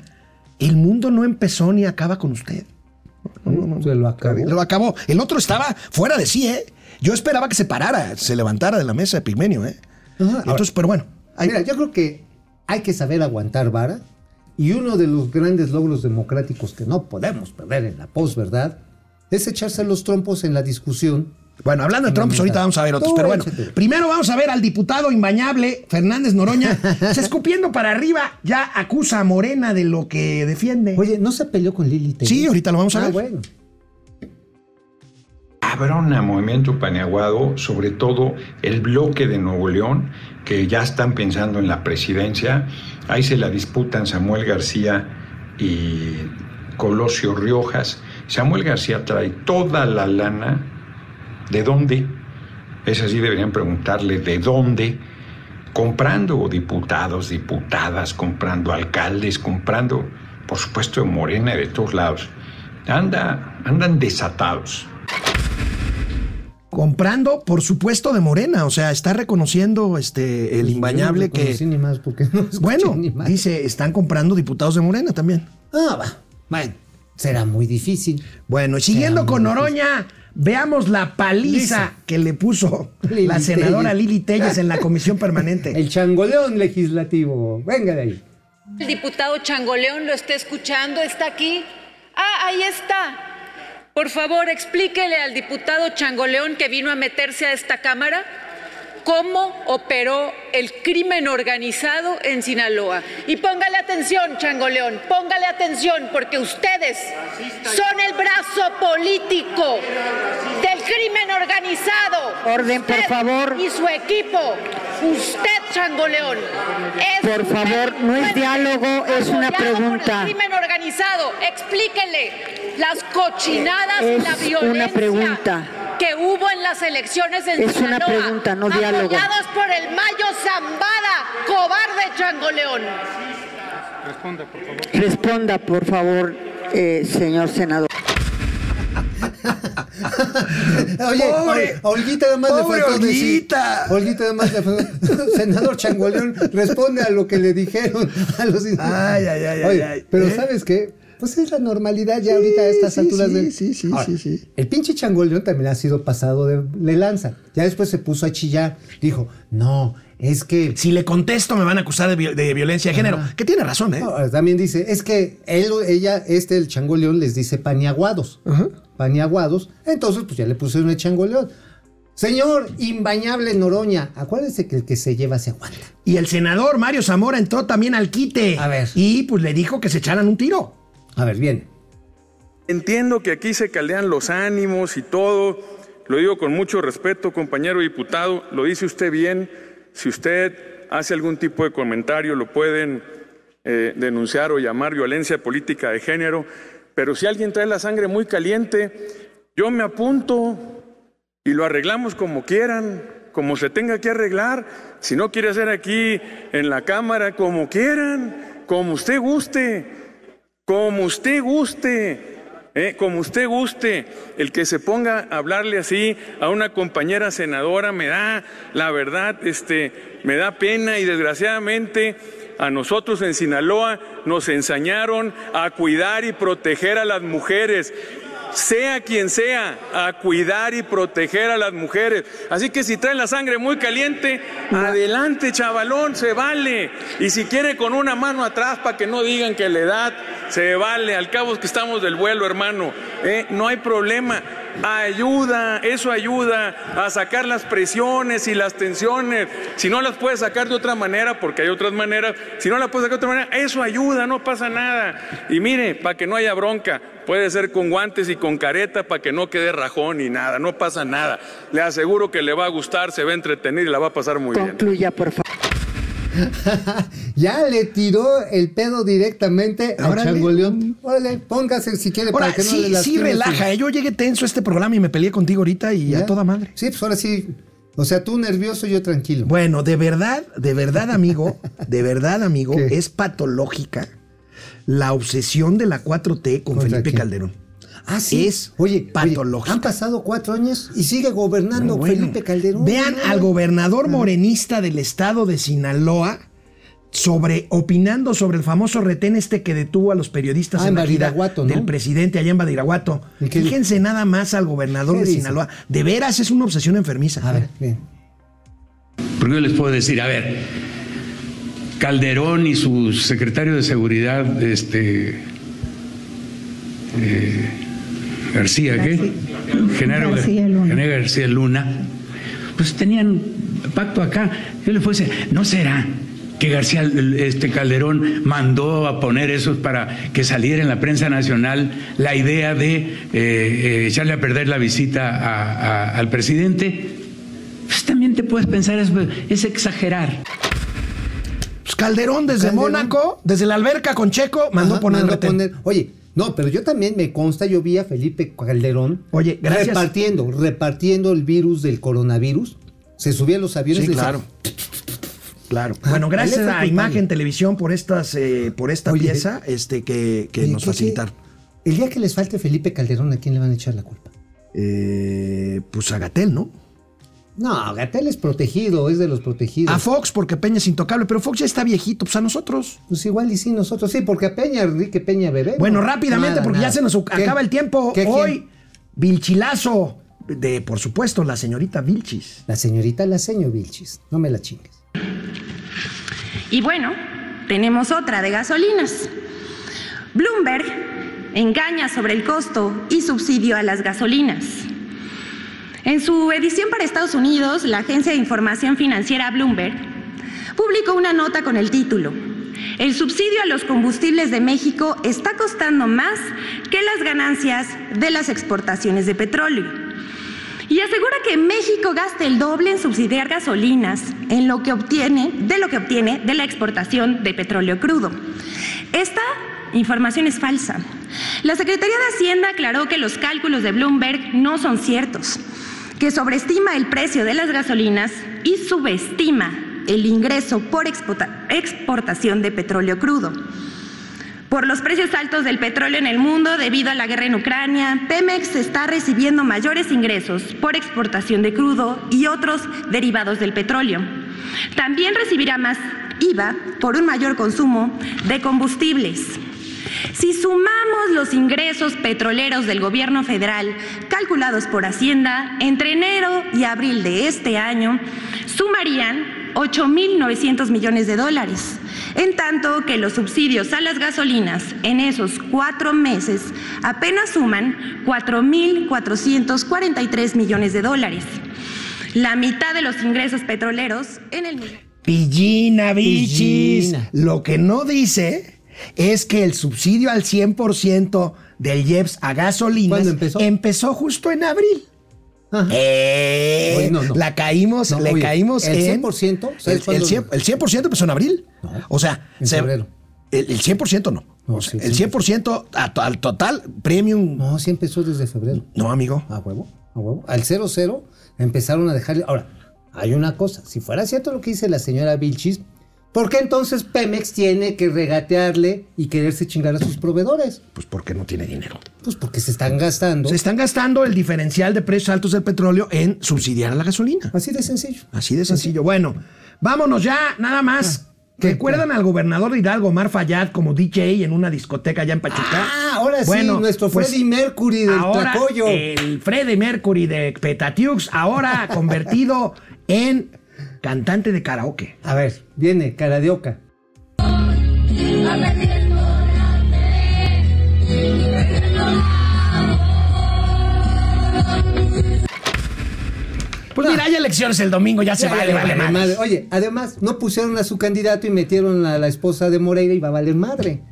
el mundo no empezó ni acaba con usted. Se lo acabó. Lo acabó. El otro estaba fuera de sí, ¿eh? Yo esperaba que se parara, se levantara de la mesa de Pigmenio, ¿eh? Ajá. Entonces, pero bueno. Mira, yo creo que hay que saber aguantar vara y uno de los grandes logros democráticos que no podemos perder en la posverdad es echarse los trompos en la discusión. Bueno, hablando de Trump, pues ahorita vamos a ver otros. Pero bueno, primero vamos a ver al diputado imbañable Fernández Noroña. se escupiendo para arriba, ya acusa a Morena de lo que defiende. Oye, ¿no se peleó con Lili? Sí, ahorita lo vamos a Ah, ver. bueno. Cabrona Movimiento Paneaguado, sobre todo el bloque de Nuevo León, que ya están pensando en la presidencia. Ahí se la disputan Samuel García y Colosio Riojas. Samuel García trae toda la lana ¿De dónde? Es así, deberían preguntarle de dónde. Comprando diputados, diputadas, comprando alcaldes, comprando, por supuesto, de Morena y de todos lados. Anda, andan desatados. Comprando, por supuesto, de Morena. O sea, está reconociendo este el imbañable no que. ni más porque no Bueno, ni más. dice, están comprando diputados de Morena también. Ah, va. Bueno, será muy difícil. Bueno, y siguiendo con Noroña, veamos la paliza que le puso Lili la senadora Telles. Lili Telles en la comisión permanente. El changoleón legislativo. Venga de ahí. El diputado Changoleón lo está escuchando, está aquí. Ah, ahí está. Por favor, explíquele al diputado Changoleón que vino a meterse a esta Cámara cómo operó el crimen organizado en Sinaloa. Y póngale atención, Changoleón, póngale atención, porque ustedes son el brazo político del crimen organizado. Orden, por favor. Y su equipo. Usted, Changoleón. es Por favor, no es diálogo, es una pregunta. el crimen organizado. Explíquele las cochinadas y la Es violencia una pregunta. Que hubo en las elecciones en Es una Sinaloa, pregunta, no diálogo. Apoyados por el Mayo Zambada, cobarde Changoleón. Responda, por favor, eh, señor senador. Oye, Pobre- oye, a Olguita además le pobre faltó decir. Olguita. Olguita además le faltó. Senador Changoleón, responde a lo que le dijeron a los Ay, ay, ay, Oye, ay, ay. Pero ¿Eh? ¿sabes qué? Pues es la normalidad ya ahorita a estas sí, alturas sí, del. sí, sí, Ahora, sí, sí. El pinche Changoleón también ha sido pasado de, de lanza. Ya después se puso a chillar. Dijo, no, es que. Si le contesto, me van a acusar de, vi- de violencia de género. Que tiene razón, ¿eh? No, también dice, es que él, ella, este, el changoleón, les dice paniaguados. Paniaguados. Entonces, pues ya le pusieron el changoleón. Señor imbañable Noroña, acuérdese que el que se lleva se aguanta. Y el senador Mario Zamora entró también al quite. A ver. Y pues le dijo que se echaran un tiro. A ver, bien. Entiendo que aquí se caldean los ánimos y todo. Lo digo con mucho respeto, compañero diputado. Lo dice usted bien. Si usted hace algún tipo de comentario, lo pueden eh, denunciar o llamar violencia política de género. Pero si alguien trae la sangre muy caliente, yo me apunto y lo arreglamos como quieran, como se tenga que arreglar. Si no quiere hacer aquí en la Cámara, como quieran, como usted guste. Como usted guste, ¿eh? como usted guste, el que se ponga a hablarle así a una compañera senadora me da, la verdad, este, me da pena y desgraciadamente a nosotros en Sinaloa nos enseñaron a cuidar y proteger a las mujeres. Sea quien sea, a cuidar y proteger a las mujeres. Así que si trae la sangre muy caliente, adelante, chavalón, se vale. Y si quiere con una mano atrás para que no digan que la edad, se vale. Al cabo es que estamos del vuelo, hermano. ¿eh? No hay problema. Ayuda, eso ayuda a sacar las presiones y las tensiones. Si no las puedes sacar de otra manera, porque hay otras maneras, si no las puedes sacar de otra manera, eso ayuda, no pasa nada. Y mire, para que no haya bronca, puede ser con guantes y con careta para que no quede rajón ni nada, no pasa nada. Le aseguro que le va a gustar, se va a entretener y la va a pasar muy bien. Concluya, por favor. ya le tiró el pedo directamente al Órale. changoleón. Órale, póngase si quiere Ahora, para que no le sí relaja. ¿eh? Yo llegué tenso a este programa y me peleé contigo ahorita y ¿Ya? a toda madre. Sí, pues ahora sí. O sea, tú nervioso, yo tranquilo. Bueno, de verdad, de verdad, amigo, de verdad, amigo, ¿Qué? es patológica la obsesión de la 4T con ¿Contra Felipe quién? Calderón. Ah, sí. Es oye, patológico. oye, han pasado cuatro años y sigue gobernando Bueno, Felipe Calderón. Vean ¿no? al gobernador morenista del estado de Sinaloa sobre opinando sobre el famoso retén este que detuvo a los periodistas Ah, en Badiraguato, ¿no? del presidente allá en Badiraguato. ¿Y qué Fíjense nada más al gobernador ¿Qué de dice? Sinaloa. De veras es una obsesión enfermiza. A ver, bien. Porque yo les puedo decir, a ver, Calderón y su secretario de seguridad, este eh, García, ¿qué? Genaro García Luna. Genaro García Luna, pues tenían pacto acá. Yo puedo decir, ¿no será que García este Calderón mandó a poner eso para que saliera en la prensa nacional la idea de eh, eh, echarle a perder la visita a- a- al presidente? Pues también te puedes pensar, es, es exagerar. Pues Calderón desde Calderón. Mónaco, desde la alberca con Checo, mandó Ajá, poner mandó retén. poner- Oye, No, pero yo también me consta, yo vi a Felipe Calderón Oye, gracias. repartiendo, repartiendo el virus del coronavirus. Se subía a los aviones Sí, claro. Claro. Bueno, gracias a culpable. Imagen Televisión por estas, eh, por esta Oye, pieza, este, que, que Oye, nos ¿qué- facilitaron. El día que les falte Felipe Calderón, ¿a quién le van a echar la culpa? Eh, pues a Gatel, ¿no? No, Gatel es protegido, es de los protegidos. A Fox, porque Peña es intocable, pero Fox ya está viejito, pues a nosotros. Pues igual y sí, nosotros sí, porque a Peña, Enrique Peña Bebé. Bueno, no, rápidamente, nada, porque nada. ya se nos acaba el tiempo. ¿Qué, quién? Hoy, Vilchilazo, de, por supuesto, la señorita Vilchis. La señorita la señor Vilchis, no me la chingues. Y bueno, tenemos otra de gasolinas. Bloomberg engaña sobre el costo y subsidio a las gasolinas. En su edición para Estados Unidos, la agencia de información financiera Bloomberg publicó una nota con el título El subsidio a los combustibles de México está costando más que las ganancias de las exportaciones de petróleo y asegura que México gasta el doble en subsidiar gasolinas en lo que obtiene, de lo que obtiene de la exportación de petróleo crudo. Esta información es falsa. La Secretaría de Hacienda aclaró que los cálculos de Bloomberg no son ciertos, que sobreestima el precio de las gasolinas y subestima el ingreso por exporta- exportación de petróleo crudo. Por los precios altos del petróleo en el mundo debido a la guerra en Ucrania, Pemex está recibiendo mayores ingresos por exportación de crudo y otros derivados del petróleo. También recibirá más IVA por un mayor consumo de combustibles. Si sumamos los ingresos petroleros del gobierno federal calculados por Hacienda entre enero y abril de este año, sumarían 8.900 millones de dólares, en tanto que los subsidios a las gasolinas en esos cuatro meses apenas suman 4.443 millones de dólares, la mitad de los ingresos petroleros en el. Pillina, bichis. Pillina. Lo que no dice es que el subsidio al 100% del IEPS a gasolinas ¿Cuándo empezó? empezó justo en abril. Eh, Oye, no, no. La caímos, No, le caímos ¿el en... 100%? ¿Sabes El, el cuándo? 100%, el 100% empezó en abril. O sea, en se- febrero. El, el 100% no. No, O sea, sí, el 100% a to- al total premium. No, sí empezó desde febrero. No, amigo. A huevo, a huevo. Al 0-0 empezaron a dejarle. Ahora, hay una cosa. Si fuera cierto lo que dice la señora Vilchis, ¿por qué entonces Pemex tiene que regatearle y quererse chingar a sus proveedores? Pues porque no tiene dinero. Pues porque se están gastando. Se están gastando el diferencial de precios altos del petróleo en subsidiar a la gasolina. Así de sencillo. Así de sencillo. Bueno, vámonos ya, nada más. ¿Qué? ¿Recuerdan al gobernador de Hidalgo, Omar Fayad, como DJ en una discoteca allá en Pachuca? Ah, ahora sí, Bueno, nuestro pues, Freddie Mercury del ahora Tlacoyo. El Freddie Mercury de Petatiux, ahora convertido en cantante de karaoke. A ver, viene, cara de oca. Pues mira, hay elecciones el domingo, ya se Ya, vale, ya, vale, vale madre. madre. Oye, además, no pusieron a su candidato y metieron a la esposa de Moreira y va a valer madre.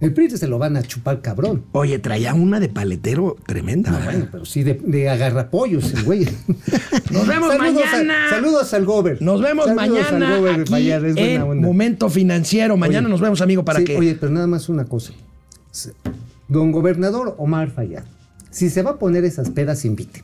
El PRI se lo van a chupar cabrón. Oye, traía una de paletero tremenda. No, ¿eh? bueno, pero sí de, de agarrapollos el güey. Nos vemos Saludos a- mañana. saludos al gober. Nos vemos Saludos al mañana gober de aquí Fallar, es buena en onda. Momento Financiero. Mañana Oye, nos vemos, amigo, para sí, que... Oye, pero nada más una cosa. Don gobernador Omar Fayad, si se va a poner esas pedas, invite.